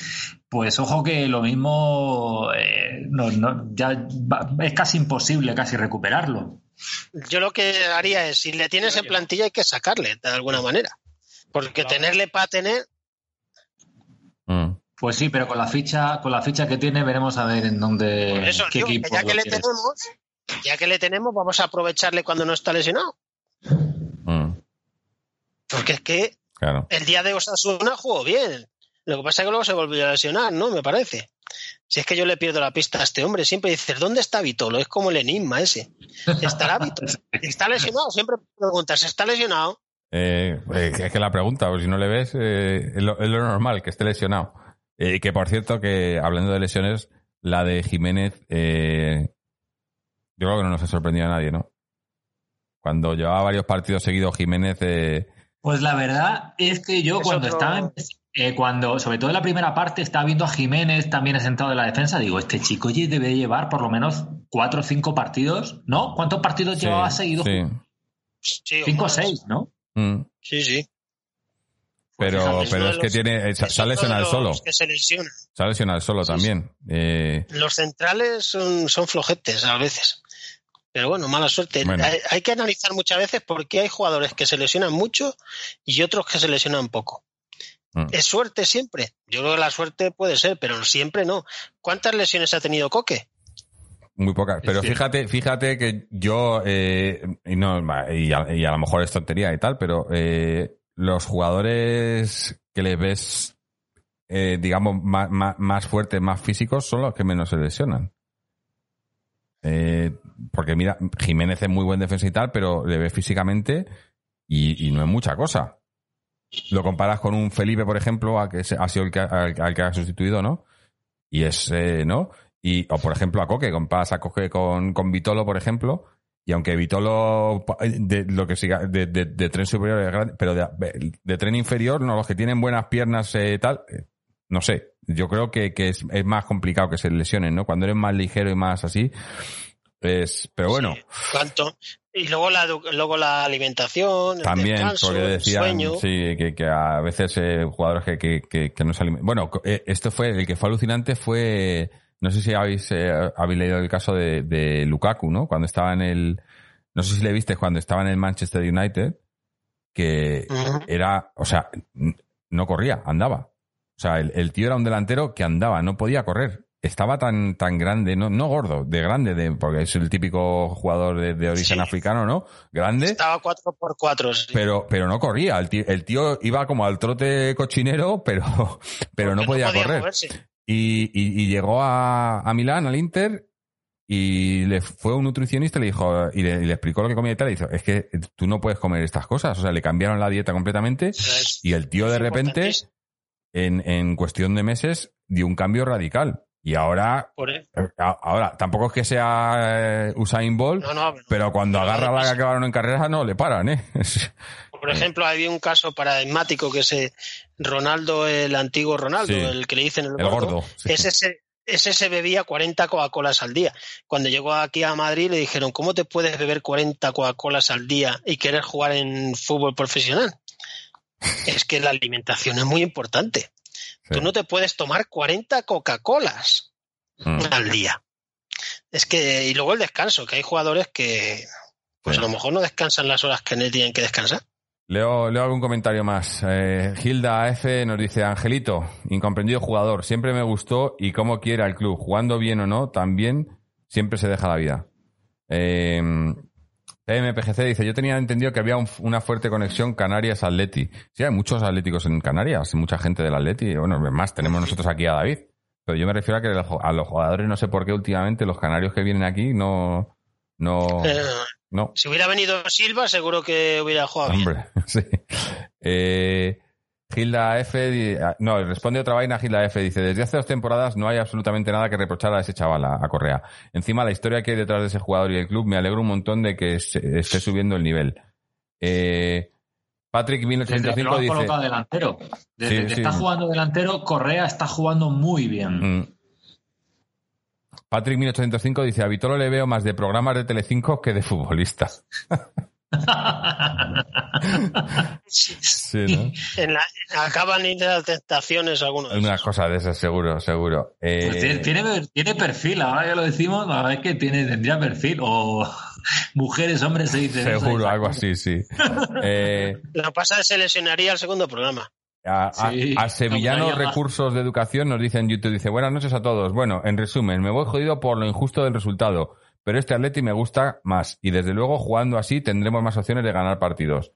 pues ojo que lo mismo eh, no- no, ya va- es casi imposible casi recuperarlo yo lo que haría es, si le tienes en plantilla hay que sacarle de alguna manera. Porque tenerle para tener. Pues sí pero con la ficha con la ficha que tiene veremos a ver en dónde por eso qué equipo ya que le tenemos, ya que le tenemos, vamos a aprovecharle cuando no está lesionado. Mm. Porque es que Claro. el día de Osasuna jugó bien. Lo que pasa es que luego se volvió a lesionar, ¿no? Me parece. Si es que yo le pierdo la pista a este hombre, siempre dices, ¿dónde está Vitolo? Es como el enigma ese. ¿Estará Vitolo? ¿Está lesionado? Siempre preguntas, ¿está lesionado? Eh, eh, es que la pregunta, pues si no le ves, eh, es, lo, es lo normal, que esté lesionado. Eh, que por cierto, que hablando de lesiones, la de Jiménez, eh, yo creo que no nos ha sorprendido a nadie, ¿no? Cuando llevaba varios partidos seguidos Jiménez, eh, Pues la verdad es que yo Es cuando otro- estaba, en- eh, cuando, sobre todo en la primera parte, estaba viendo a Jiménez también sentado en la defensa, digo, este chico ya debe llevar por lo menos cuatro o cinco partidos, ¿no? ¿Cuántos partidos sí, llevaba seguidos? sí. Sí, Cinco o seis, ¿no? Mm. Sí, sí. Pero, Fíjate, pero es que tiene, se ha lesionado solo. que se lesionan. Se ha lesionado solo Sí, también. Eh, Los centrales son, son flojetes a veces. Pero bueno, mala suerte. Bueno. Hay, hay que analizar muchas veces por qué hay jugadores que se lesionan mucho y otros que se lesionan poco. Mm. ¿Es suerte siempre? Yo creo que la suerte puede ser, pero siempre no. ¿Cuántas lesiones ha tenido Coque? Muy pocas. Pero fíjate, fíjate que yo, eh, y, no, y, a, y a lo mejor es tontería y tal, pero eh, los jugadores que les ves, eh, digamos, más, más, más fuertes, más físicos, son los que menos se lesionan. Eh, porque mira, Jiménez es muy buen defensa y tal, pero le ves físicamente y, no es mucha cosa. Lo comparas con un Felipe, por ejemplo, a que ha sido el que, al, al que ha sustituido, ¿no? Y es, eh, ¿no? Y, o por ejemplo a Coque, comparas a Coque con, con Vitolo, por ejemplo, y aunque Vitolo pa- de lo que siga, de, de, de tren superior pero de, tren inferior, no, los que tienen buenas piernas eh, tal, eh, no sé, yo creo que, que es, es más complicado que se lesionen, ¿no? Cuando eres más ligero y más así, es, pero bueno, Sí. ¿Cuánto? Y luego la, luego la alimentación, el también, descanso, porque el decían, sueño. sí, que, que a veces eh, jugadores que, que, que, que no se alimentan. Bueno, eh, esto fue, el que fue alucinante fue, no sé si habéis, eh, habéis leído el caso de, de Lukaku, ¿no? Cuando estaba en el, no sé si le viste cuando estaba en el Manchester United, que era, o sea, no corría, andaba. O sea, el, el tío era un delantero que andaba, no podía correr. Estaba tan, tan grande, no, no gordo, de grande, de, porque es el típico jugador de, de origen Sí. africano, ¿no? Grande, Estaba 4x4. sí. pero, pero no corría. El tío, el tío iba como al trote cochinero, pero, pero no podía correr. moverse. Y, y- y llegó a, a Milán, al Inter, y le fue un nutricionista y le dijo y le, y le explicó lo que comía y tal y dijo es que tú no puedes comer estas cosas o sea le cambiaron la dieta completamente y el tío de repente en, en cuestión de meses dio un cambio radical. Y ahora eh, a- ahora tampoco es que sea eh, Usain Bolt no, no, pero cuando agarra la que pues- acabaron en carrera no le paran eh Por ejemplo, había un caso paradigmático que es eh, Ronaldo, el antiguo Ronaldo, Sí. el que le dicen el, el gordo sí. Ese, se, ese se bebía 40 Coca-Colas al día. Cuando llegó aquí a Madrid le dijeron, ¿cómo te puedes beber 40 Coca-Colas al día y querer jugar en fútbol profesional? es que la alimentación es muy importante. Sí. Tú no te puedes tomar 40 Coca-Colas Mm. al día. Es que, y luego el descanso, que hay jugadores que, pues a lo mejor no descansan las horas que tienen que descansar. Leo, leo algún comentario más. Eh, Hilda F nos dice, Angelito, incomprendido jugador, siempre me gustó y como quiera el club, jugando bien o no, también siempre se deja la vida. Eh, PMPGC dice, yo tenía entendido que había un- una fuerte conexión Canarias-Atleti. Sí, hay muchos atléticos en Canarias, mucha gente del Atleti. Bueno, más, tenemos nosotros aquí a David. Pero yo me refiero a que a los jugadores, no sé por qué últimamente los canarios que vienen aquí no... No, Eh, no. si hubiera venido Silva, seguro que hubiera jugado bien. Hombre, sí. Eh, Gilda F. ah, No, responde otra vaina. Gilda F. Dice: Desde hace dos temporadas no hay absolutamente nada que reprochar a ese chaval, a, a Correa. Encima, la historia que hay detrás de ese jugador y el club me alegro un montón de que se- esté subiendo el nivel. Eh, Patrick Desde que lo 1885 han dice: colocado delantero. Desde Sí, que sí. está jugando delantero, Correa está jugando muy bien. Mm. Patrick 1805 dice: A Vitolo le veo más de programas de Telecinco que de futbolista. Sí, ¿no? En la, acaban de las tentaciones algunos. Una cosa de esas, seguro, seguro. Eh, Pues tiene, tiene, tiene perfil, ahora ya lo decimos, la verdad es que tiene, tendría perfil. O mujeres, hombres, se dice. Seguro, algo así, sí. Eh, Lo que pasa es que se lesionaría el segundo programa. A, Sí, a Sevillanos. Recursos de Educación nos dice en YouTube, dice, buenas noches a todos. Bueno, en resumen, me voy jodido por lo injusto del resultado, pero este Atleti me gusta más y desde luego jugando así tendremos más opciones de ganar partidos.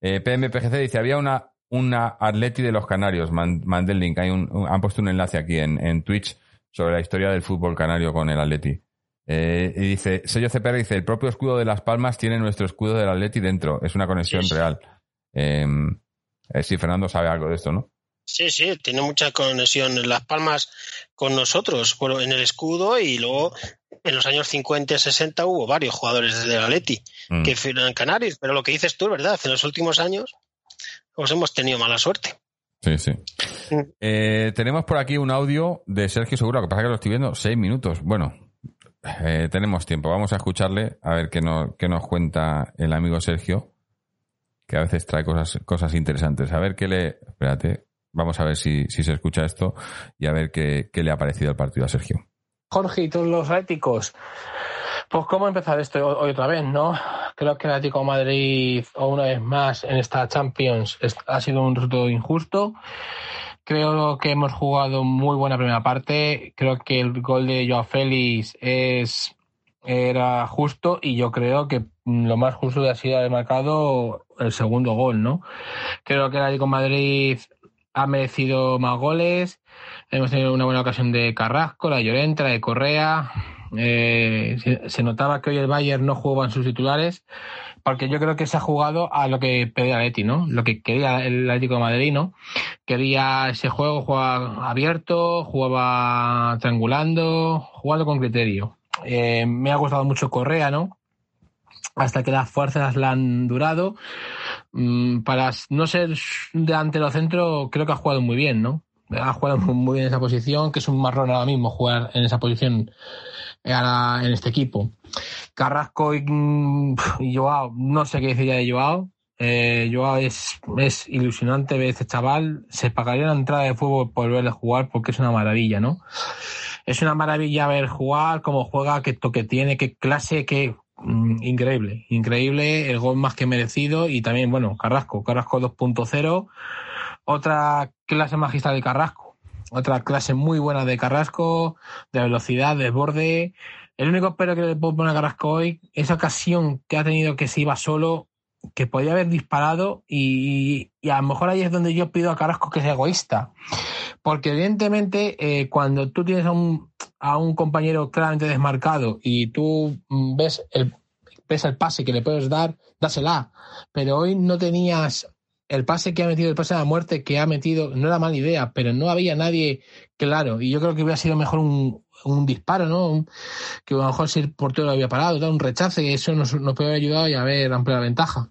Eh, PMPGC dice, había una, una Atleti de los Canarios, man- mandé el link, hay un, un- han puesto un enlace aquí en, en Twitch sobre la historia del fútbol canario con el Atleti. Eh, y dice, sello CPR dice, el propio escudo de Las Palmas tiene nuestro escudo del Atleti dentro, es una conexión sí. real. Eh, eh, sí, Fernando sabe algo de esto, ¿no? Sí, sí, tiene mucha conexión en Las Palmas con nosotros, bueno, en el escudo y luego en los años 50 y 60 hubo varios jugadores del Atleti Mm. que fueron canarios, pero lo que dices tú es verdad, en los últimos años pues hemos tenido mala suerte. Sí, sí. Mm. Eh, tenemos por aquí un audio de Sergio Seguro, lo que pasa es que lo estoy viendo seis minutos. Bueno, eh, tenemos tiempo. Vamos a escucharle a ver qué, no- qué nos cuenta el amigo Sergio, que a veces trae cosas, cosas interesantes. A ver qué le... Espérate, vamos a ver si, si se escucha esto y a ver qué, qué le ha parecido el partido a Sergio. Jorge y todos los atléticos. Pues cómo empezar esto hoy otra vez, ¿no? Creo que el Atlético Madrid, o una vez más, en esta Champions ha sido un resultado injusto. Creo que hemos jugado muy buena primera parte. Creo que el gol de Joao Félix es era justo y yo creo que lo más justo ha sido haber marcado el segundo gol, ¿no? Creo que el Atlético Madrid ha merecido más goles. Hemos tenido una buena ocasión de Carrasco, la Llorente, la de Correa. Eh, se, notaba que hoy el Bayern no jugaba en sus titulares, porque yo creo que se ha jugado a lo que pedía el Atleti, ¿no? Lo que quería el Atlético de Madrid, ¿no? Quería ese juego, jugaba abierto, jugaba triangulando, jugando con criterio. Eh, me ha gustado mucho Correa, ¿no? Hasta que las fuerzas la han durado. Mm, para no ser delantero centro, creo que ha jugado muy bien, ¿no? Ha jugado muy bien en esa posición, que es un marrón ahora mismo jugar en esa posición ahora en este equipo. Carrasco y, mm, y Joao, no sé qué decir ya de Joao. Eh, Joao es, es ilusionante ver este chaval. Se pagaría la entrada de fútbol por verle jugar porque es una maravilla, ¿no? Es una maravilla ver jugar, cómo juega, qué toque tiene, qué clase, qué mm, increíble, increíble, el gol más que merecido y también, bueno, Carrasco, Carrasco 2.0, otra clase magistral de Carrasco, otra clase muy buena de Carrasco, de velocidad, de borde. El único pero que le puedo poner a Carrasco hoy, esa ocasión que ha tenido que se iba solo, que podía haber disparado y, y, a lo mejor ahí es donde yo pido a Carrasco que sea egoísta. Porque evidentemente eh, cuando tú tienes a un, a un compañero claramente desmarcado y tú mm, ves el, ves el pase que le puedes dar, dásela. Pero hoy no tenías el pase que ha metido, el pase de la muerte que ha metido, no era mala idea, pero no había nadie claro. Y yo creo que hubiera sido mejor un, un disparo, ¿no? que a lo mejor si el portero lo había parado, un rechace, eso nos, nos puede haber ayudado y haber ampliado la ventaja.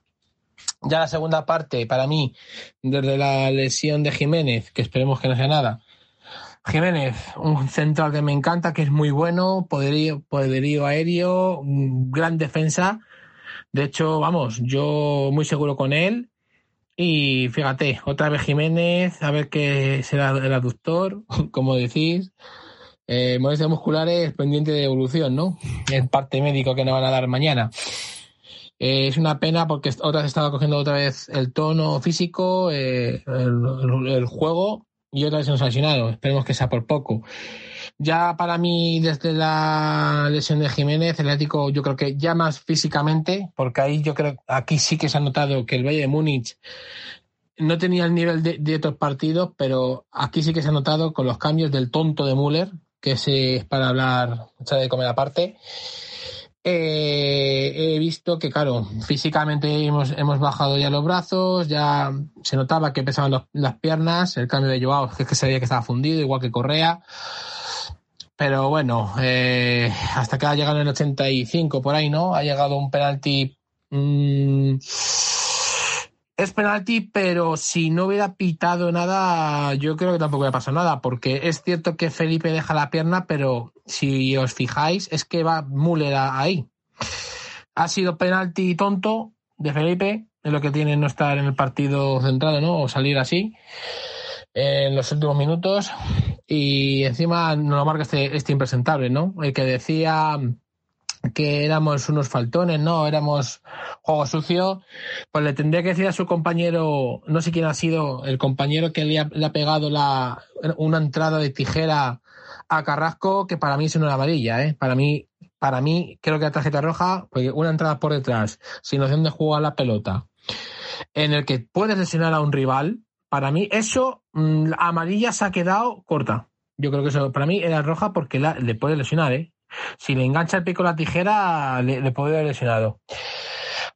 Ya la segunda parte, para mí, desde la lesión de Jiménez, que esperemos que no sea nada. Jiménez, un central que me encanta, que es muy bueno, poderío, poderío aéreo, gran defensa. De hecho, vamos, yo muy seguro con él. Y fíjate, otra vez Jiménez, a ver qué será el aductor, como decís. Eh, molestias musculares pendiente de evolución, ¿no? El parte médico que nos van a dar mañana. Eh, es una pena porque otra vez estaba cogiendo otra vez el tono físico, eh, el, juego, y otra vez nos ha lesionado. Esperemos que sea por poco. Ya para mí, desde la lesión de Jiménez, el Atlético, yo creo que ya más físicamente, porque ahí yo creo, aquí sí que se ha notado que el Valle de Múnich no tenía el nivel de, de, otros partidos, pero aquí sí que se ha notado con los cambios del tonto de Müller, que es para hablar, de comer aparte. Eh, he visto que, claro, físicamente hemos, hemos bajado ya los brazos, ya se notaba que pesaban las piernas, el cambio de Joao, que es que se que estaba fundido, igual que Correa. Pero bueno, eh, hasta que ha llegado el 85 por ahí, ¿no? Ha llegado un penalti. Mmm, es penalti, pero si no hubiera pitado nada, yo creo que tampoco hubiera pasado nada, porque es cierto que Felipe deja la pierna, pero si os fijáis, es que va Müller ahí. Ha sido penalti tonto de Felipe, es lo que tiene no estar en el partido centrado, ¿no? O salir así en los últimos minutos. Y encima no lo marca este, este impresentable, ¿no? El que decía que éramos unos faltones, ¿no? Éramos juego sucio, pues le tendría que decir a su compañero, no sé quién ha sido, el compañero que le ha, pegado una entrada de tijera a Carrasco, que para mí es una amarilla, ¿eh? Para mí, para mí, creo que la tarjeta roja, porque una entrada por detrás, sin noción de jugar la pelota, en el que puedes lesionar a un rival, para mí eso, mmm, amarilla se ha quedado corta. Yo creo que eso, para mí era roja porque la, le puede lesionar, ¿eh? Si le engancha el pico la tijera, le, le podría haber lesionado.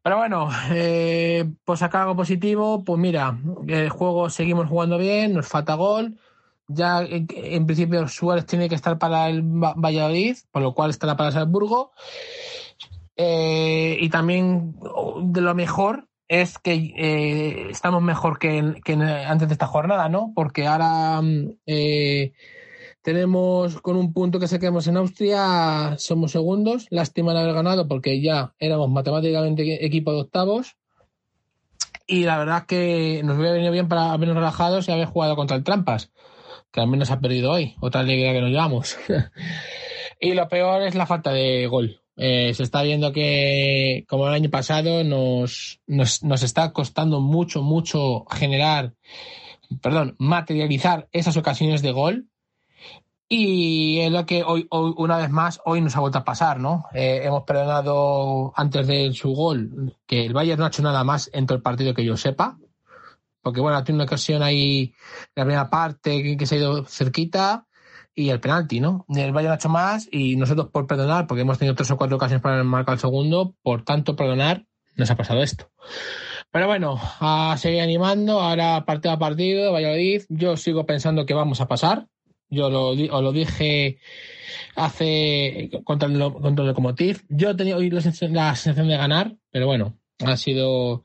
Pero bueno, eh, pues acá algo positivo, pues mira, el juego seguimos jugando bien, nos falta gol. Ya en, principio Suárez tiene que estar para el Valladolid, por lo cual estará para Salzburgo. Eh, y también de lo mejor es que eh, estamos mejor que, antes de esta jornada, ¿no? Porque ahora eh, tenemos con un punto que se quedamos en Austria, somos segundos. Lástima de haber ganado porque ya éramos matemáticamente equipo de octavos. Y la verdad que nos hubiera venido bien para habernos relajados y haber jugado contra el Trampas, que al menos ha perdido hoy. Otra alegría que nos llevamos. y lo peor es la falta de gol. Eh, se está viendo que, como el año pasado, nos, nos, nos está costando mucho, mucho generar, perdón, materializar esas ocasiones de gol y es lo que hoy, hoy, una vez más, hoy nos ha vuelto a pasar, ¿no? Eh, hemos perdonado antes de su gol, que el Bayern no ha hecho nada más en todo el partido que yo sepa. Porque bueno, tiene una ocasión ahí, la primera parte que se ha ido cerquita y el penalti, ¿no? El Bayern ha hecho más y nosotros por perdonar, porque hemos tenido tres o cuatro ocasiones para marcar el segundo, por tanto perdonar, nos ha pasado esto. Pero bueno, a seguir animando, ahora partido a partido, Valladolid, yo sigo pensando que vamos a pasar, yo lo, os lo dije hace contra el, contra el Locomotiv. Yo tenía hoy la sensación de ganar, pero bueno, ha sido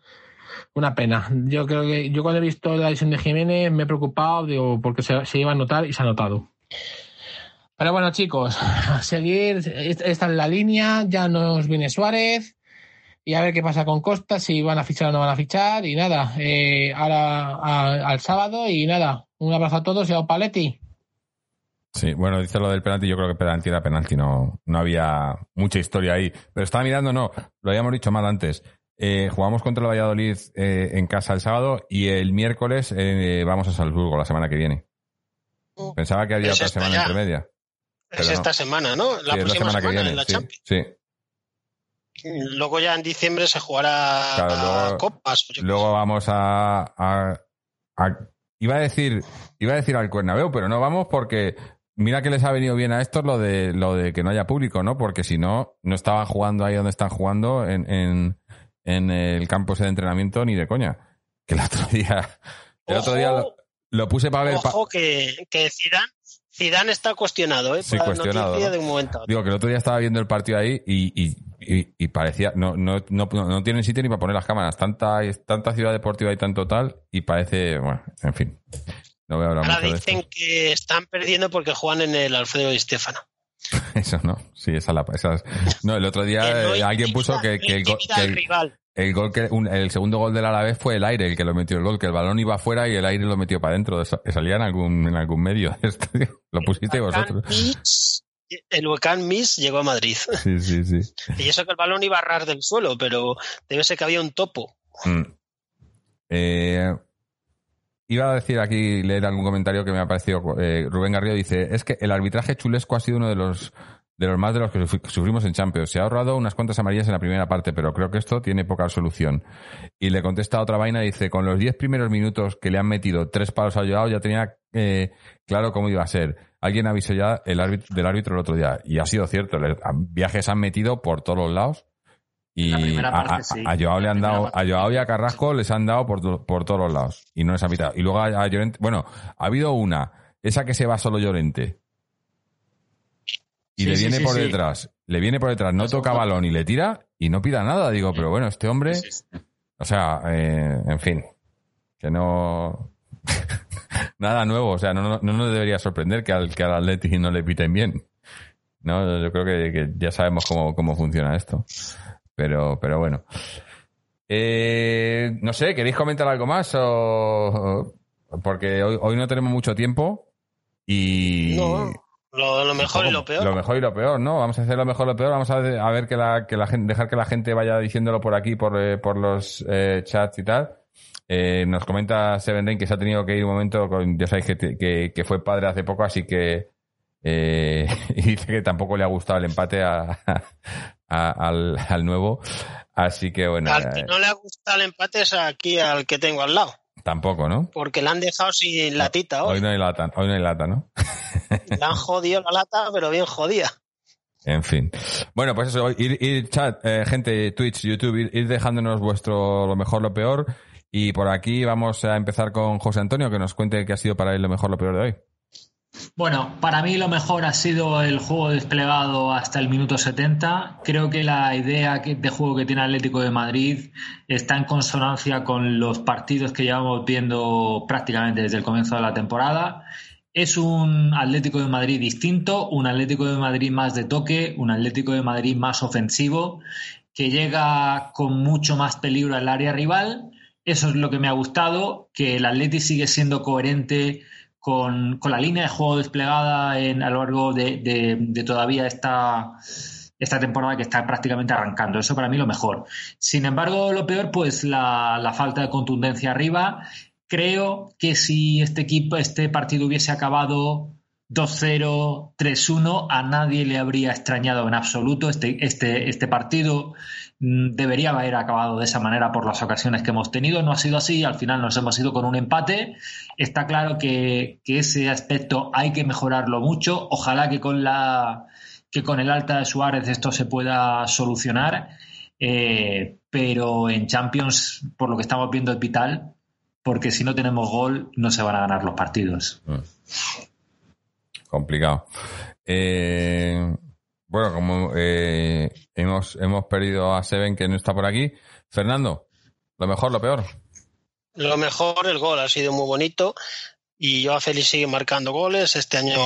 una pena. Yo creo que yo cuando he visto la lesión de Jiménez me he preocupado, digo, porque se, iba a notar y se ha notado. Pero bueno, chicos, a seguir, esta es la línea, ya nos viene Suárez y a ver qué pasa con Costa, si van a fichar o no van a fichar y nada, eh, ahora al sábado y nada, un abrazo a todos y a Paletti. Sí, bueno, dice lo del penalti, yo creo que penalti era penalti, no, no había mucha historia ahí. Pero estaba mirando, no, lo habíamos dicho mal antes. Eh, jugamos contra el Valladolid eh, en casa el sábado y el miércoles eh, vamos a Salzburgo la semana que viene. Pensaba que había Es otra semana ya. entre media. Es esta no. semana, ¿no? La Sí, próxima semana, en la sí, Champions. sí. Luego ya en diciembre se jugará Claro, luego- copas. qué Luego vamos a, a- a- iba a decir, iba a decir al Cuernabéu, pero no vamos porque mira que les ha venido bien a estos lo de lo de que no haya público, ¿no? Porque si no, no estaban jugando ahí donde están jugando en, en, en el campo de entrenamiento ni de coña. Que el otro día, el otro día lo, lo puse para ver. pa- Ojo que, que Zidane, Zidane está cuestionado, ¿eh? Sí, cuestionado, de un momento a otro. Digo que el otro día estaba viendo el partido ahí y, y, y- y parecía, no, no, no, no tienen sitio ni para poner las cámaras. Tanta, tanta ciudad deportiva y tanto tal, y parece, bueno, en fin. No voy a hablar Ahora mucho de esto. dicen que están perdiendo porque juegan en el Alfredo Di Stefano. Eso no, sí, esa la esa es- No, el otro día no eh, alguien puso que, el, go- que el- gol que un- el segundo gol del Alavés fue el aire el que lo metió el gol, que el balón iba afuera y el aire lo metió para adentro. Eso- Salía en algún en algún medio. Lo pusisteis vosotros. Miss- el Huecán Miss llegó a Madrid. Sí, sí, sí. Y eso que el balón iba a ras del suelo, pero debe ser que había un topo. Mm. Eh, iba a decir aquí, leer algún comentario que me ha parecido. eh, Rubén Garrido dice: Es que el arbitraje chulesco ha sido uno de los de los más de los que sufri- sufrimos en Champions. Se ha ahorrado unas cuantas amarillas en la primera parte, pero creo que esto tiene poca solución. Y le contesta otra vaina, dice: Con los 10 primeros minutos que le han metido tres palos a Joao, ya tenía eh, claro cómo iba a ser. Alguien avisó ya el árbitro, del árbitro el otro día. Y ha sido cierto. viajes han metido por todos los lados. Y La a, parte, a- sí. a Joao le han dado, parte. a Joao y a Carrasco les han dado por, por todos los lados. Y no les han pitado. Y luego a, a Llorente, bueno, ha habido una, esa que se va solo Llorente. Y Sí, le viene sí, por detrás, le viene por detrás, no Eso, toca balón y le tira y no pida nada. Digo, pero bueno, este hombre, o sea, eh, en fin, que no. Nada nuevo, o sea, no, no, no nos debería sorprender que al, que al Atleti no le piten bien. No, yo creo que, que ya sabemos cómo, cómo funciona esto. Pero, pero bueno. Eh, no sé, ¿queréis comentar algo más? O, o- porque hoy, hoy no tenemos mucho tiempo y... No, lo, lo mejor y lo peor. Lo mejor y lo peor, ¿no? Vamos a hacer lo mejor y lo peor. Vamos a, a ver que la, que la gente, dejar que la gente vaya diciéndolo por aquí, por, eh, por los eh, chats y tal. Nos comenta Seven Rain que se ha tenido que ir un momento, con, ya sabéis que, te- que, que fue padre hace poco, así que y dice que tampoco le ha gustado el empate a, a- al, al nuevo. Así que bueno, Al que eh, no le gusta el empate es aquí al que tengo al lado, tampoco, ¿no? porque le han dejado sin latita hoy. Hoy no hay lata, hoy no hay lata, ¿no? Le han jodido la lata, pero bien jodida. En fin. Bueno, pues eso, ir, ir chat, eh, gente, Twitch, YouTube, ir, ir dejándonos vuestro lo mejor, lo peor. Y por aquí vamos a empezar con José Antonio, que nos cuente qué ha sido para él lo mejor, lo peor de hoy. Bueno, para mí lo mejor ha sido el juego desplegado hasta el minuto 70. Creo que la idea de juego que tiene Atlético de Madrid está en consonancia con los partidos que llevamos viendo prácticamente desde el comienzo de la temporada. Es un Atlético de Madrid distinto, un Atlético de Madrid más de toque, un Atlético de Madrid más ofensivo, que llega con mucho más peligro al área rival. Eso es lo que me ha gustado, que el Atleti sigue siendo coherente con, con la línea de juego desplegada en, a lo largo de, de- todavía esta, esta temporada que está prácticamente arrancando. Eso para mí lo mejor. Sin embargo, lo peor, pues la, la falta de contundencia arriba. Creo que si este equipo, este partido hubiese acabado 2-0, 3-1, a nadie le habría extrañado en absoluto. Este, este, este partido debería haber acabado de esa manera por las ocasiones que hemos tenido. No ha sido así, al final nos hemos ido con un empate. Está claro que, ese aspecto hay que mejorarlo mucho. Ojalá que con la que con el alta de Suárez esto se pueda solucionar. Eh, pero en Champions, por lo que estamos viendo, es vital, porque si no tenemos gol, no se van a ganar los partidos. Complicado. Eh, bueno, como eh, hemos, hemos perdido a Seven, que no está por aquí. Fernando, lo mejor, lo peor. Lo mejor, el gol ha sido muy bonito y Joao Félix sigue marcando goles. Este año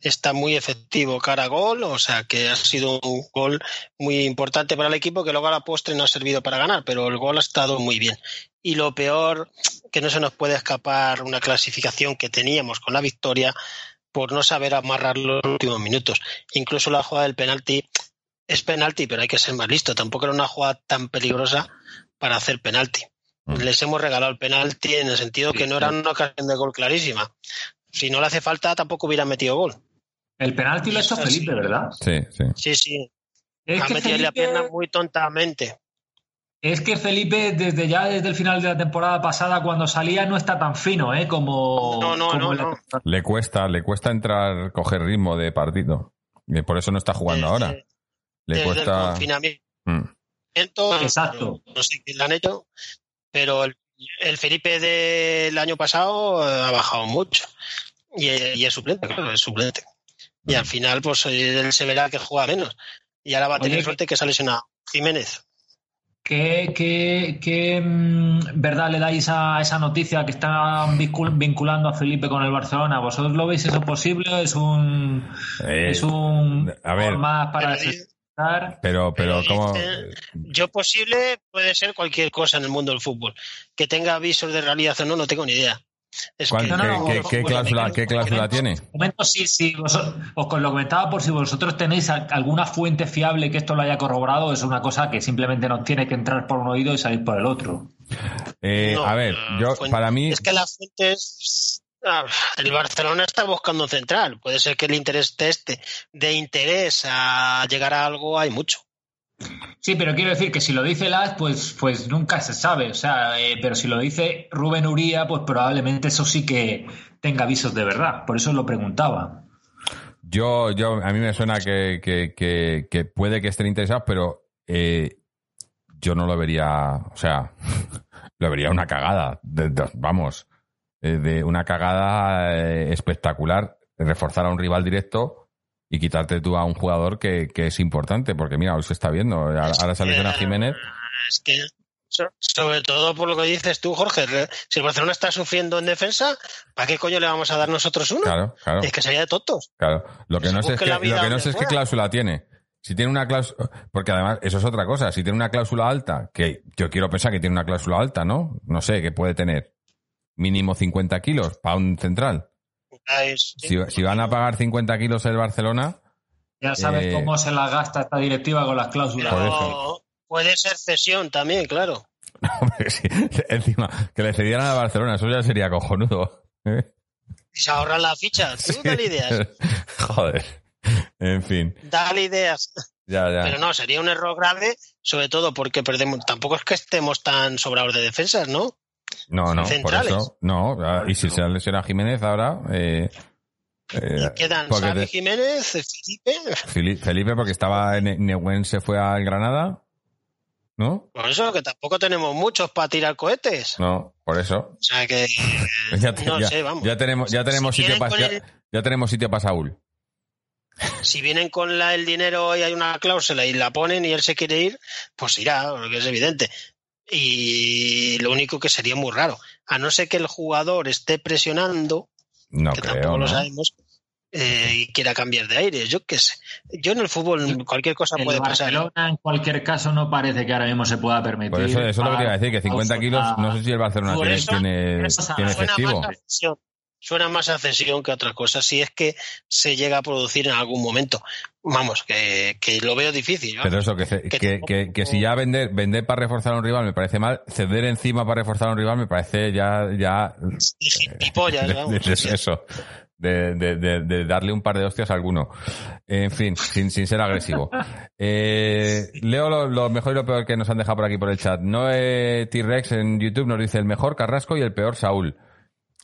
está muy efectivo cara a gol, o sea que ha sido un gol muy importante para el equipo que luego a la postre no ha servido para ganar, pero el gol ha estado muy bien. Y lo peor, que no se nos puede escapar una clasificación que teníamos con la victoria por no saber amarrar los últimos minutos. Incluso la jugada del penalti es penalti, pero hay que ser más listo. Tampoco era una jugada tan peligrosa para hacer penalti. Mm. Les hemos regalado el penalti en el sentido que no era una ocasión de gol clarísima. Si no le hace falta, tampoco hubiera metido gol. El penalti lo ha hecho. Felipe, ¿verdad? Sí, sí. Sí, sí. Es ha que metido la pierna muy tontamente. Es que Felipe, desde ya desde el final de la temporada pasada, cuando salía, no está tan fino, ¿eh? Como. No, no, como no, la no. Le cuesta, le cuesta entrar, coger ritmo de partido. Y por eso no está jugando Desde- ahora. Le Desde el cuesta. confinamiento. Mm. Exacto. No sé qué le han hecho, pero el, el Felipe del año pasado eh, ha bajado mucho. Y, y es suplente, claro, es suplente. Y al final, pues eh, él se verá que juega menos. Y ahora va a tener Oye, suerte que sale lesionado. Jiménez. ¿Qué, qué, qué, mm, verdad le dais a esa noticia que están vincul- vinculando a Felipe con el Barcelona? ¿Vosotros lo veis eso posible? ¿Es un, Eh, es un a ver. más para Pero- desesperar? Pero, pero, Pero ¿cómo? Yo posible puede ser cualquier cosa en el mundo del fútbol. Que tenga avisos de realidad o no, no tengo ni idea. Es ¿Cuál- que- No, no, no, qué, no, qué cláusula, cláusula tiene? momento sí, sí. vos- os lo comentaba por si vosotros tenéis alguna fuente fiable que esto lo haya corroborado. Es una cosa que simplemente nos tiene que entrar por un oído y salir por el otro. Eh, No, a ver, yo, fuente- para mí, Es que la fuente es. ah, El Barcelona está buscando un central. Puede ser que el interés de este, de interés a llegar a algo, hay mucho. Sí, pero quiero decir que si lo dice Las, pues, pues nunca se sabe. O sea, eh, pero si lo dice Rubén Uría, pues probablemente eso sí que tenga avisos de verdad. Por eso lo preguntaba. yo, yo, a mí me suena que, que, que, que puede que estén interesados, pero eh, yo no lo vería, o sea, lo vería una cagada, vamos, eh, de una cagada eh, espectacular, reforzar a un rival directo y quitarte tú a un jugador que, que es importante, porque mira, hoy se está viendo, ahora se lesiona Jiménez, Es que, so- sobre todo por lo que dices tú, Jorge, si el Barcelona está sufriendo en defensa, ¿para qué coño le vamos a dar nosotros uno? claro, claro. Es que sería de tontos. Claro, lo que no sé es, que, lo que no sé es qué cláusula tiene. Si tiene una cláusula, porque además eso es otra cosa, si tiene una cláusula alta, que yo quiero pensar que tiene una cláusula alta, ¿no? No sé, que puede tener mínimo 50 kilos para un central. Si, si van a pagar 50 kilos el Barcelona, Ya sabes Eh, cómo se la gasta esta directiva con las cláusulas. Pero puede ser cesión también, claro. sí, encima, que le cedieran a Barcelona, eso ya sería cojonudo. ¿eh? Y se ahorran la ficha. Tú dale ideas. Joder. En fin, Dale ideas. ya, ya. Pero no, sería un error grave, sobre todo porque perdemos. Tampoco es que estemos tan sobrados de defensas, ¿no? No, no, por eso. No, ah, y si se lesiona Jiménez ahora, eh, eh, Y quedan Xavi Jiménez, Felipe. Felipe, porque estaba en Neuwen, se fue al Granada, ¿no? Por eso que tampoco tenemos muchos para tirar cohetes. No, por eso. O sea que. Ya, te- no ya- sé, vamos. ya tenemos, ya tenemos Si sitio para el- ya tenemos sitio para Saúl. Si vienen con la, el dinero y hay una cláusula y la ponen y él se quiere ir, pues irá, porque es evidente. Y lo único que sería muy raro, a no ser que el jugador esté presionando, No que creo, tampoco ¿no? lo sabemos, eh, y quiera cambiar de aire. Yo qué sé. Yo en el fútbol cualquier cosa El puede pasar. Barcelona, en cualquier caso, no parece que ahora mismo se pueda permitir. Por eso, eso es lo que te iba a decir, que 50 kilos, no sé si el Barcelona tiene, tiene, tiene efectivo. Suena más a cesión que a otra cosa, si es que se llega a producir en algún momento. Vamos, que, que lo veo difícil. ¿no? Pero eso, que, Que que, que, si ya vender, vender para reforzar a un rival me parece mal, ceder encima para reforzar a un rival me parece ya, ya Gilipollas, de- vamos. de- de eso. De, de- de- de darle un par de hostias a alguno. En fin, sin, sin ser agresivo. Eh, leo lo, lo mejor y lo peor que nos han dejado por aquí por el chat. Noé T-Rex en YouTube nos dice el mejor Carrasco y el peor Saúl.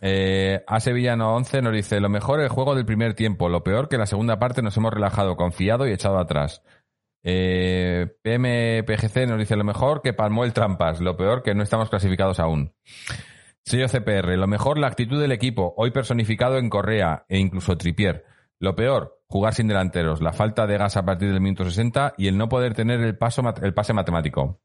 Eh, a Sevillano 11 nos dice lo mejor el juego del primer tiempo, lo peor que la segunda parte nos hemos relajado, confiado y echado atrás. Eh, PMPGC nos dice lo mejor que palmó el trampas, lo peor que no estamos clasificados aún. Sello CPR, lo mejor la actitud del equipo, hoy personificado en Correa e incluso Tripier. Lo peor, jugar sin delanteros, la falta de gas a partir del minuto 60 y el no poder tener el, paso, el pase matemático.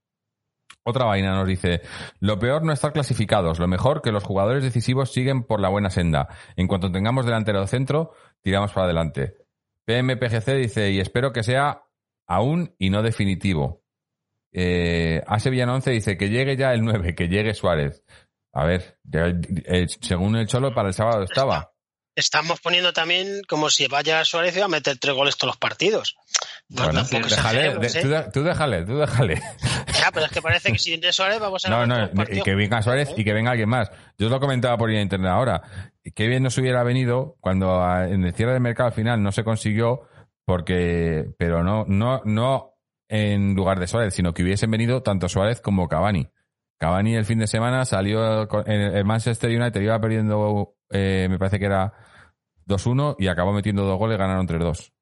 Otra vaina nos dice, lo peor no estar clasificados, lo mejor que los jugadores decisivos siguen por la buena senda. En cuanto tengamos delantero centro, tiramos para adelante. PMPGC dice, y espero que sea aún y no definitivo. Eh, A Sevillano 11 dice, que llegue ya el 9, que llegue Suárez. A ver, eh, según el Cholo, para el sábado estaba. Estamos poniendo también como si vaya Suárez y va a meter tres goles todos los partidos. Bueno, tampoco déjale, de- ¿eh? tú, déjale, tú déjale. Ya, pero es que parece que si viene Suárez vamos a No, no, y que venga Suárez ¿Eh? y que venga alguien más. Yo os lo comentaba por internet ahora. Qué bien nos hubiera venido cuando a- en el cierre del mercado al final no se consiguió porque, pero no, no, no en lugar de Suárez, sino que hubiesen venido tanto Suárez como Cavani. Cavani el fin de semana salió en el Manchester United, iba perdiendo, eh, me parece que era 2-1 y acabó metiendo dos goles, ganaron 3-2.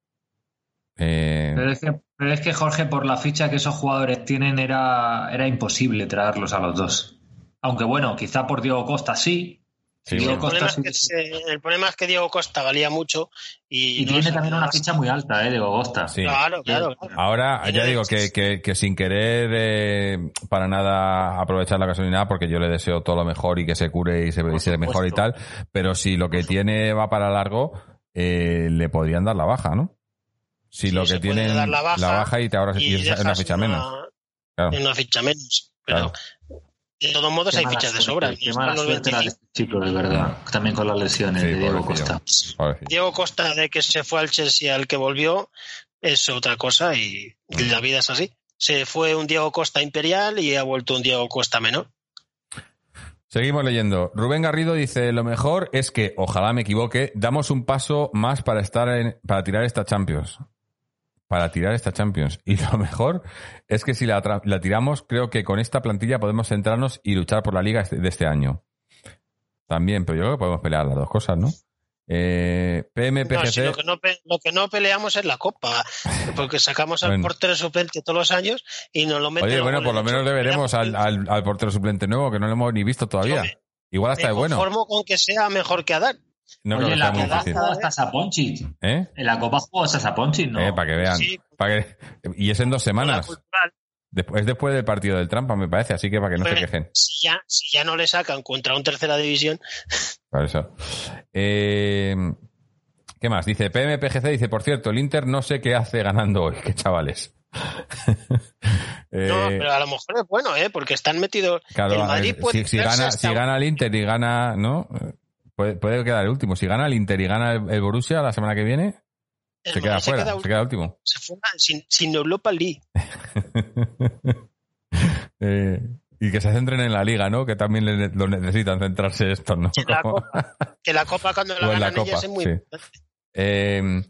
Eh, Pero es, que, es que, Jorge, por la ficha que esos jugadores tienen, era, era imposible traerlos a los dos. Aunque bueno, quizá por Diego Costa sí. Sí, Diego El problema, es que, se- el problema es que Diego Costa valía mucho y, Y no tiene también una ficha muy alta, ¿eh? Diego Costa. sí. Claro, claro. claro. Ahora, ya digo que, que, que sin querer eh, para nada aprovechar la casualidad, porque yo le deseo todo lo mejor y que se cure y se, y se mejore y tal, pero si lo que tiene va para largo, eh, le podrían dar la baja, ¿no? Si Sí, lo que tiene la baja y te ahorras y, es una ficha una- menos. Claro. Una ficha menos. Pero Claro. De todos modos hay fichas de sobra. Qué Y mala suerte la de 25. este chico, de verdad. También con las lesiones Sí, de Diego. Costa. Pobrecillo. Diego Costa, de que se fue al Chelsea al que volvió, es otra cosa y la vida es así. Se fue un Diego Costa imperial y ha vuelto un Diego Costa menor. Seguimos leyendo. Rubén Garrido dice, lo mejor es que, ojalá me equivoque, damos un paso más para estar en, para tirar esta Champions. Para tirar esta Champions. Y lo mejor es que si la, tiramos, creo que con esta plantilla podemos centrarnos y luchar por la liga este- de este año. También, pero yo creo que podemos pelear las dos cosas, ¿no? Eh, No, PMPGC. si lo, que no, pe- lo que no peleamos es la Copa, porque sacamos al Bueno. portero suplente todos los años y nos lo meten Oye, bueno, por lo menos le veremos al, al- al portero suplente nuevo, que no lo hemos ni visto todavía. Igual hasta Me es bueno. conformo con que sea mejor que Adán. No Oye, creo sea la muy Copa jugó hasta Saponchich. ¿Eh? En la Copa jugó hasta Saponchich, ¿no? Eh, para que vean. Sí. Para que- Y es en dos semanas. Después, es después del partido del Trampa, me parece, así que para que no se Hombre, quejen. Si ya, si ya no le sacan contra un tercera división, Por eso. Eh, ¿Qué más? Dice PMPGC, dice, por cierto, el Inter no sé qué hace ganando hoy, qué chavales. Eh, no, pero a lo mejor es bueno, ¿eh? porque están metidos. claro, el Madrid eh, puede si, si gana, si gana el Inter y gana, ¿no? Puede, puede quedar el último. Si gana el Inter y gana el, el Borussia la semana que viene, el se queda fuera, queda se queda último. se forma sin, sin Europa League. Eh, y que se centren en la liga, ¿no? Que también le- lo necesitan centrarse estos, ¿no? Que la Copa, que la Copa cuando la ganan Copa, es muy sí. importante. Eh,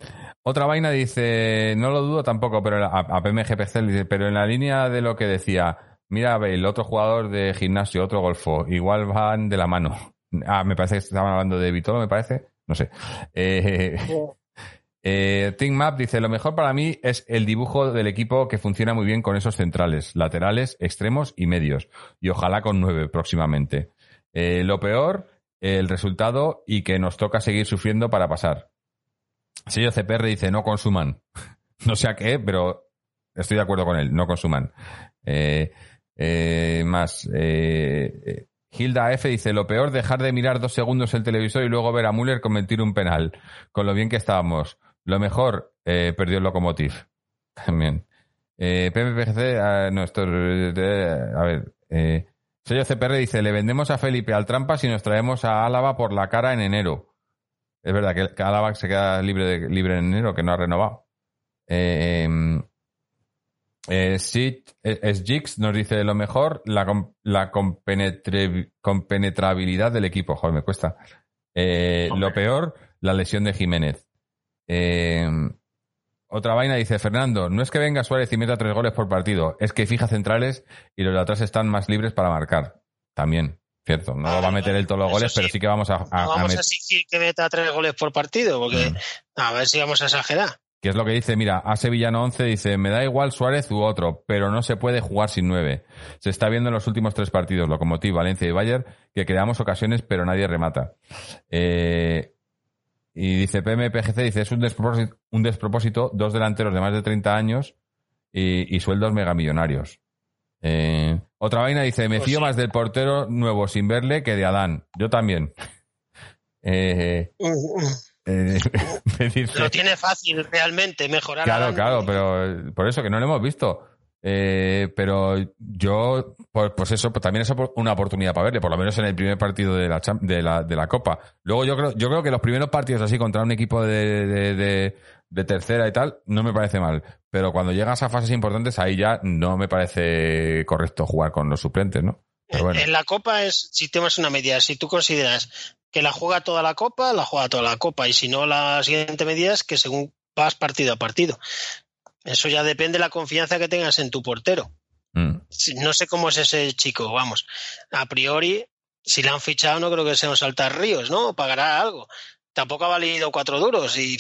otra vaina dice, no lo dudo tampoco, pero a, a PMGPC dice, pero en la línea de lo que decía, mira Bale, otro jugador de gimnasio, otro golfo, igual van de la mano. Ah, me parece que estaban hablando de Vitolo, me parece. No sé. Eh, eh, Think Map dice, lo mejor para mí es el dibujo del equipo que funciona muy bien con esos centrales, laterales, extremos y medios. Y ojalá con nueve próximamente. Eh, lo peor, el resultado y que nos toca seguir sufriendo para pasar. Sello CPR dice no consuman. No sé a qué, pero estoy de acuerdo con él, no consuman. Eh, más. eh, Hilda F dice lo peor dejar de mirar dos segundos el televisor y luego ver a Müller cometer un penal. Con lo bien que estábamos. Lo mejor, eh, perdió el locomotiv. También. Eh, PMPGC, ah, eh, a ver, eh, Sello CPR dice, le vendemos a Felipe al trampas y nos traemos a Álava por la cara en enero. Es verdad que, Álava se queda libre, libre en enero, que no ha renovado. Eh, eh, Sid es Jix nos dice lo mejor, la, la compenetrabilidad del equipo. Joder, me cuesta. Eh, lo peor, la lesión de Jiménez. Eh, otra vaina dice Fernando, no es que venga Suárez y meta tres goles por partido, es que fija centrales y los de atrás están más libres para marcar. También, cierto. No va a meter él todos los goles, sí. pero sí que vamos a, a- No a vamos a exigir que meta tres goles por partido, porque Mm. a ver si vamos a exagerar. Que es lo que dice, mira, a Sevillano 11 dice, me da igual Suárez u otro, pero no se puede jugar sin nueve. Se está viendo en los últimos tres partidos, Locomotiv, Valencia y Bayern, que creamos ocasiones, pero nadie remata. Eh, y dice PMPGC, dice, es un despropósito, un despropósito, dos delanteros de más de 30 años y, y sueldos megamillonarios. Eh, otra vaina dice, me Pues fío más del portero nuevo sin verle que de Adán. Yo también. Eh, eh, me dice- Lo tiene fácil realmente mejorar. Claro, claro, pero eh, por eso que no lo hemos visto. Eh, pero yo, pues, pues eso, pues también es una oportunidad para verle, por lo menos en el primer partido de la, de la, de la Copa. Luego yo creo, yo creo que los primeros partidos así contra un equipo de, de, de- de tercera y tal, no me parece mal. Pero cuando llegas a fases importantes, ahí ya no me parece correcto jugar con los suplentes, ¿no? Bueno. En la Copa es, si tenemos una medida, si tú consideras que la juega toda la Copa, la juega toda la Copa. Y si no, la siguiente medida es que según vas partido a partido. Eso ya depende de la confianza que tengas en tu portero. Mm. No sé cómo es ese chico, vamos. A priori, si le han fichado, no creo que sea un saltar ríos, ¿no? Pagará algo. Tampoco ha valido cuatro duros y,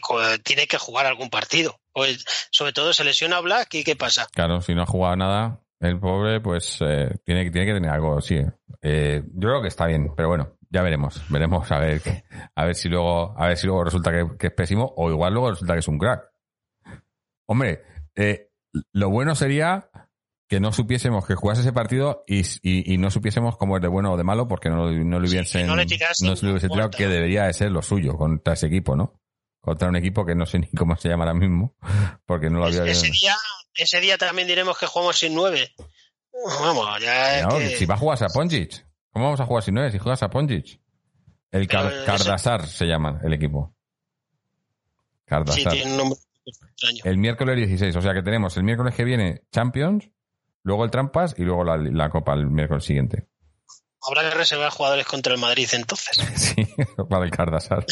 co- tiene que jugar algún partido. Pues, sobre todo se lesiona Black y ¿qué pasa? Claro, si no ha jugado nada, el pobre, pues eh, tiene, tiene que tener algo, sí. Eh, yo creo que está bien, pero bueno, ya veremos. Veremos a ver qué- a ver si luego, a ver si luego resulta que, que es pésimo, o igual luego resulta que es un crack. Hombre, eh, lo bueno sería que no supiésemos que jugase ese partido y, y- y no supiésemos cómo es de bueno o de malo porque no, lo- no le Sí, hubiesen que no le no se le hubiese tirado que debería de ser lo suyo contra ese equipo, ¿no? Contra un equipo que no sé ni cómo se llama ahora mismo porque no lo había ese, día, ese día también diremos que jugamos sin nueve. Vamos, ya es que- Si va a jugar a Ponjic. ¿Cómo vamos a jugar si no es? Si juegas a Ponjic. El Car- ese- Cardasar se llama el equipo. sí, Cardasar. tiene un nombre extraño. El miércoles 16. O sea que tenemos el miércoles que viene Champions, luego el Trampas y luego la, la Copa el miércoles siguiente. Habrá que reservar jugadores contra el Madrid entonces. Sí, para el Cardasar.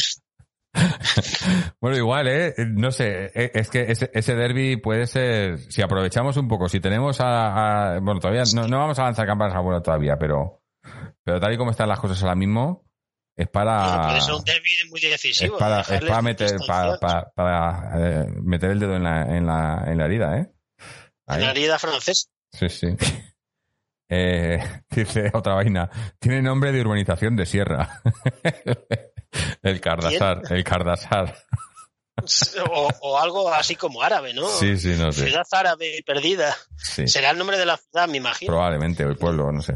bueno, igual, ¿eh? No sé, eh, es que ese, ese derby puede ser, si aprovechamos un poco, si tenemos a, a- bueno, todavía no, no vamos a lanzar campanas a bueno todavía, pero, pero tal y como están las cosas ahora mismo, es para, un derbi muy es decisivo. para, es para meter, para, distanciados. para- para, eh, meter el dedo en la, en la, en la herida, ¿eh? En la herida francesa. Sí, sí. Eh, dice otra vaina. Tiene nombre de urbanización de sierra. el Cardasar, el Cardasar. O, o algo así como árabe, ¿no? Sí, sí, no sé. Ciudad árabe perdida. Sí, Será el nombre de la ciudad, me imagino. probablemente, o el pueblo, no sé.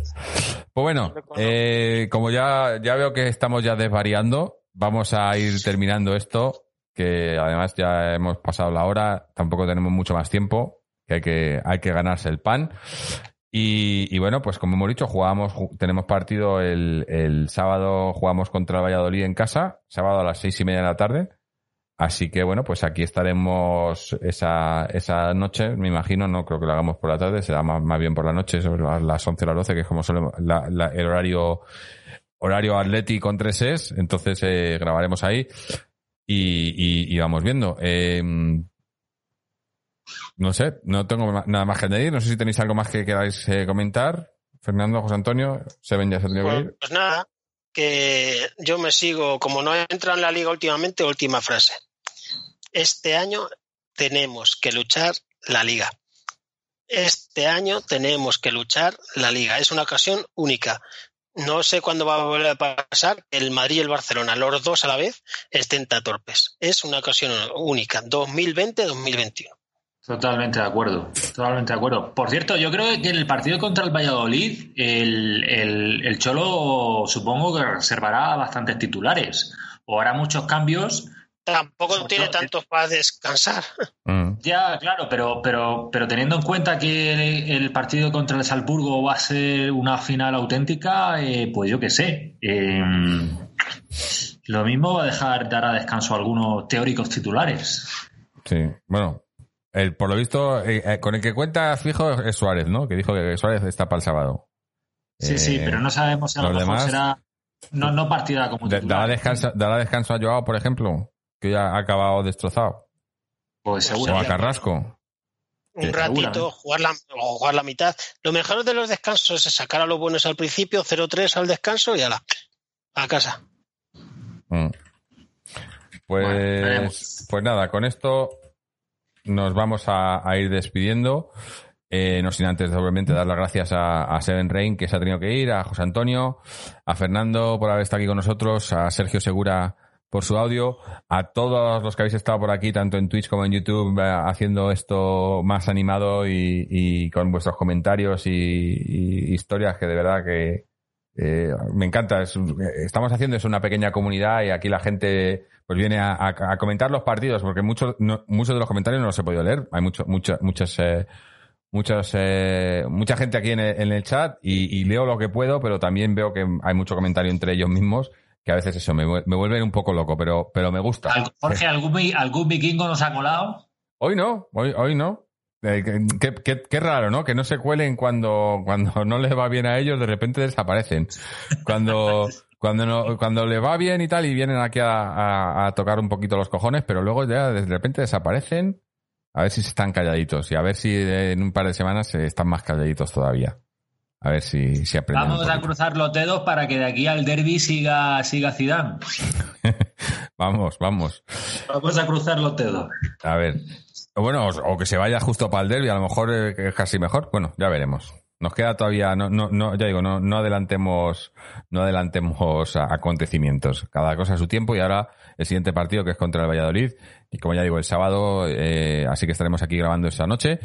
Pues bueno, eh, como ya, ya veo que estamos ya desvariando, vamos a ir terminando esto, que además ya hemos pasado la hora, tampoco tenemos mucho más tiempo, que hay que, hay que ganarse el pan. Y, bueno, pues como hemos dicho, jugamos, ju- tenemos partido el, sábado, jugamos contra el Valladolid en casa, sábado a las seis y media de la tarde. Así que bueno, pues aquí estaremos esa, esa noche, me imagino, no creo que lo hagamos por la tarde, será más, más bien por la noche, sobre las- las 11 o las 12, que es como solemos, la- la- el horario, horario Atleti con 3 es, entonces eh, grabaremos ahí y, vamos viendo. Eh, no sé, no tengo nada más que añadir, no sé si tenéis algo más que queráis eh, comentar. Fernando, José Antonio, Seven ya se tiene que Pues, ir. pues nada, que yo me sigo, como no entra en la liga últimamente, última frase. Este año tenemos que luchar la liga. Este año tenemos que luchar la liga. Es una ocasión única. No sé cuándo va a volver a pasar el Madrid y el Barcelona, los dos a la vez, estén torpes. Es una ocasión única. 2020-2021. Totalmente de acuerdo, totalmente de acuerdo. Por cierto, yo creo que en el partido contra el Valladolid, el, el- el Cholo supongo que reservará bastantes titulares o hará muchos cambios. Tampoco Sobre tiene todo- tantos para descansar. Mm. Ya, claro, pero, pero, pero teniendo en cuenta que el partido contra el Salzburgo va a ser una final auténtica, eh, pues yo qué sé. eh, lo mismo va a dejar dar a descanso a algunos teóricos titulares. Sí, bueno, el, por lo visto, eh, eh, con el que cuenta fijo es Suárez, ¿no? Que dijo que Suárez está para el sábado. Sí, sí, Eh, pero no sabemos si a lo mejor demás- será no, no partida como titular. ¿Dará descanso, ¿Dará descanso a Joao, por ejemplo? Que ya ha acabado destrozado. Pues O a seguro. Carrasco. un ratito, jugar la, o jugar la mitad. Lo mejor de los descansos es sacar a los buenos al principio, 0-3 al descanso y ala, a casa. Mm. Pues, Bueno, pues nada, con esto nos vamos a, ir despidiendo. Eh, no sin antes, obviamente, dar las gracias a, a Seven Rain, que se ha tenido que ir, a José Antonio, a Fernando por haber estado aquí con nosotros, a Sergio Segura por su audio, a todos los que habéis estado por aquí, tanto en Twitch como en YouTube, eh, haciendo esto más animado y, con vuestros comentarios y, historias que de verdad que eh, me encanta. Eh, estamos haciendo es una pequeña comunidad y aquí la gente pues viene a, a- a comentar los partidos porque muchos no- muchos de los comentarios no los he podido leer. Hay mucho, mucha, muchas eh, muchas eh, mucha gente aquí en el, en el chat y, y leo lo que puedo, pero también veo que hay mucho comentario entre ellos mismos que a veces eso me, me vuelven un poco loco, pero pero me gusta. Jorge, ¿algún, vi- algún vikingo nos ha colado? Hoy no, hoy, hoy no. Eh, qué, qué- qué- qué raro, ¿no? Que no se cuelen cuando, cuando no les va bien a ellos, de repente desaparecen. Cuando, cuando, no- cuando le va bien y tal, y vienen aquí a, a- a tocar un poquito los cojones, pero luego ya de repente desaparecen. A ver si se están calladitos y a ver si en un par de semanas se están más calladitos todavía. A ver si, si aprenden. un Vamos a cruzar los dedos para que de aquí al derby siga, siga Zidane. Vamos, vamos. Vamos a cruzar los dedos. A ver. O Bueno, o, o que se vaya justo para el derby, a lo mejor eh, es casi mejor. Bueno, ya veremos. Nos queda todavía, no, no, no, ya digo, no, no adelantemos, no adelantemos acontecimientos. Cada cosa a su tiempo y ahora el siguiente partido que es contra el Valladolid. Y como ya digo, el sábado, eh, así que estaremos aquí grabando esa noche.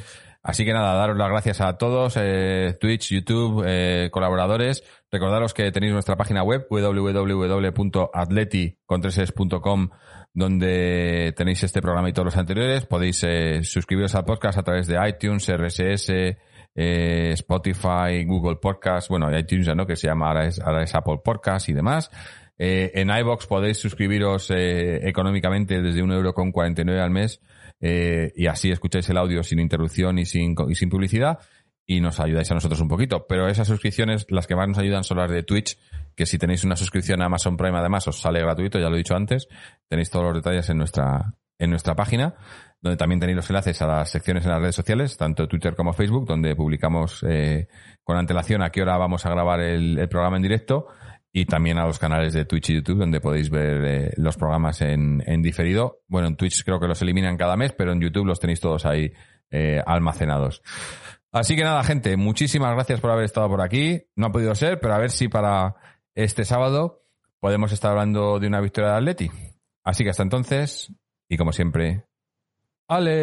Así que nada, daros las gracias a todos, eh, Twitch, YouTube, eh, colaboradores. Recordaros que tenéis nuestra página web www.atleti.com donde tenéis este programa y todos los anteriores. Podéis eh, suscribiros al podcast a través de iTunes, RSS, eh, Spotify, Google Podcast, bueno, iTunes ya no, que se llama ahora es, ahora es Apple Podcast y demás. Eh, en iBox podéis suscribiros eh, económicamente desde 1,49€ al mes eh, y así escucháis el audio sin interrupción y sin, y sin publicidad y nos ayudáis a nosotros un poquito. Pero esas suscripciones, las que más nos ayudan son las de Twitch, que si tenéis una suscripción a Amazon Prime además os sale gratuito, ya lo he dicho antes. Tenéis todos los detalles en nuestra, en nuestra página, donde también tenéis los enlaces a las secciones en las redes sociales, tanto Twitter como Facebook, donde publicamos eh, con antelación a qué hora vamos a grabar el, el programa en directo y también a los canales de Twitch y YouTube donde podéis ver eh, los programas en, en diferido. Bueno, en Twitch creo que los eliminan cada mes, pero en YouTube los tenéis todos ahí eh, almacenados. Así que nada, gente, muchísimas gracias por haber estado por aquí. No ha podido ser, pero a ver si para este sábado podemos estar hablando de una victoria de Atleti. Así que hasta entonces, y como siempre, Aleti.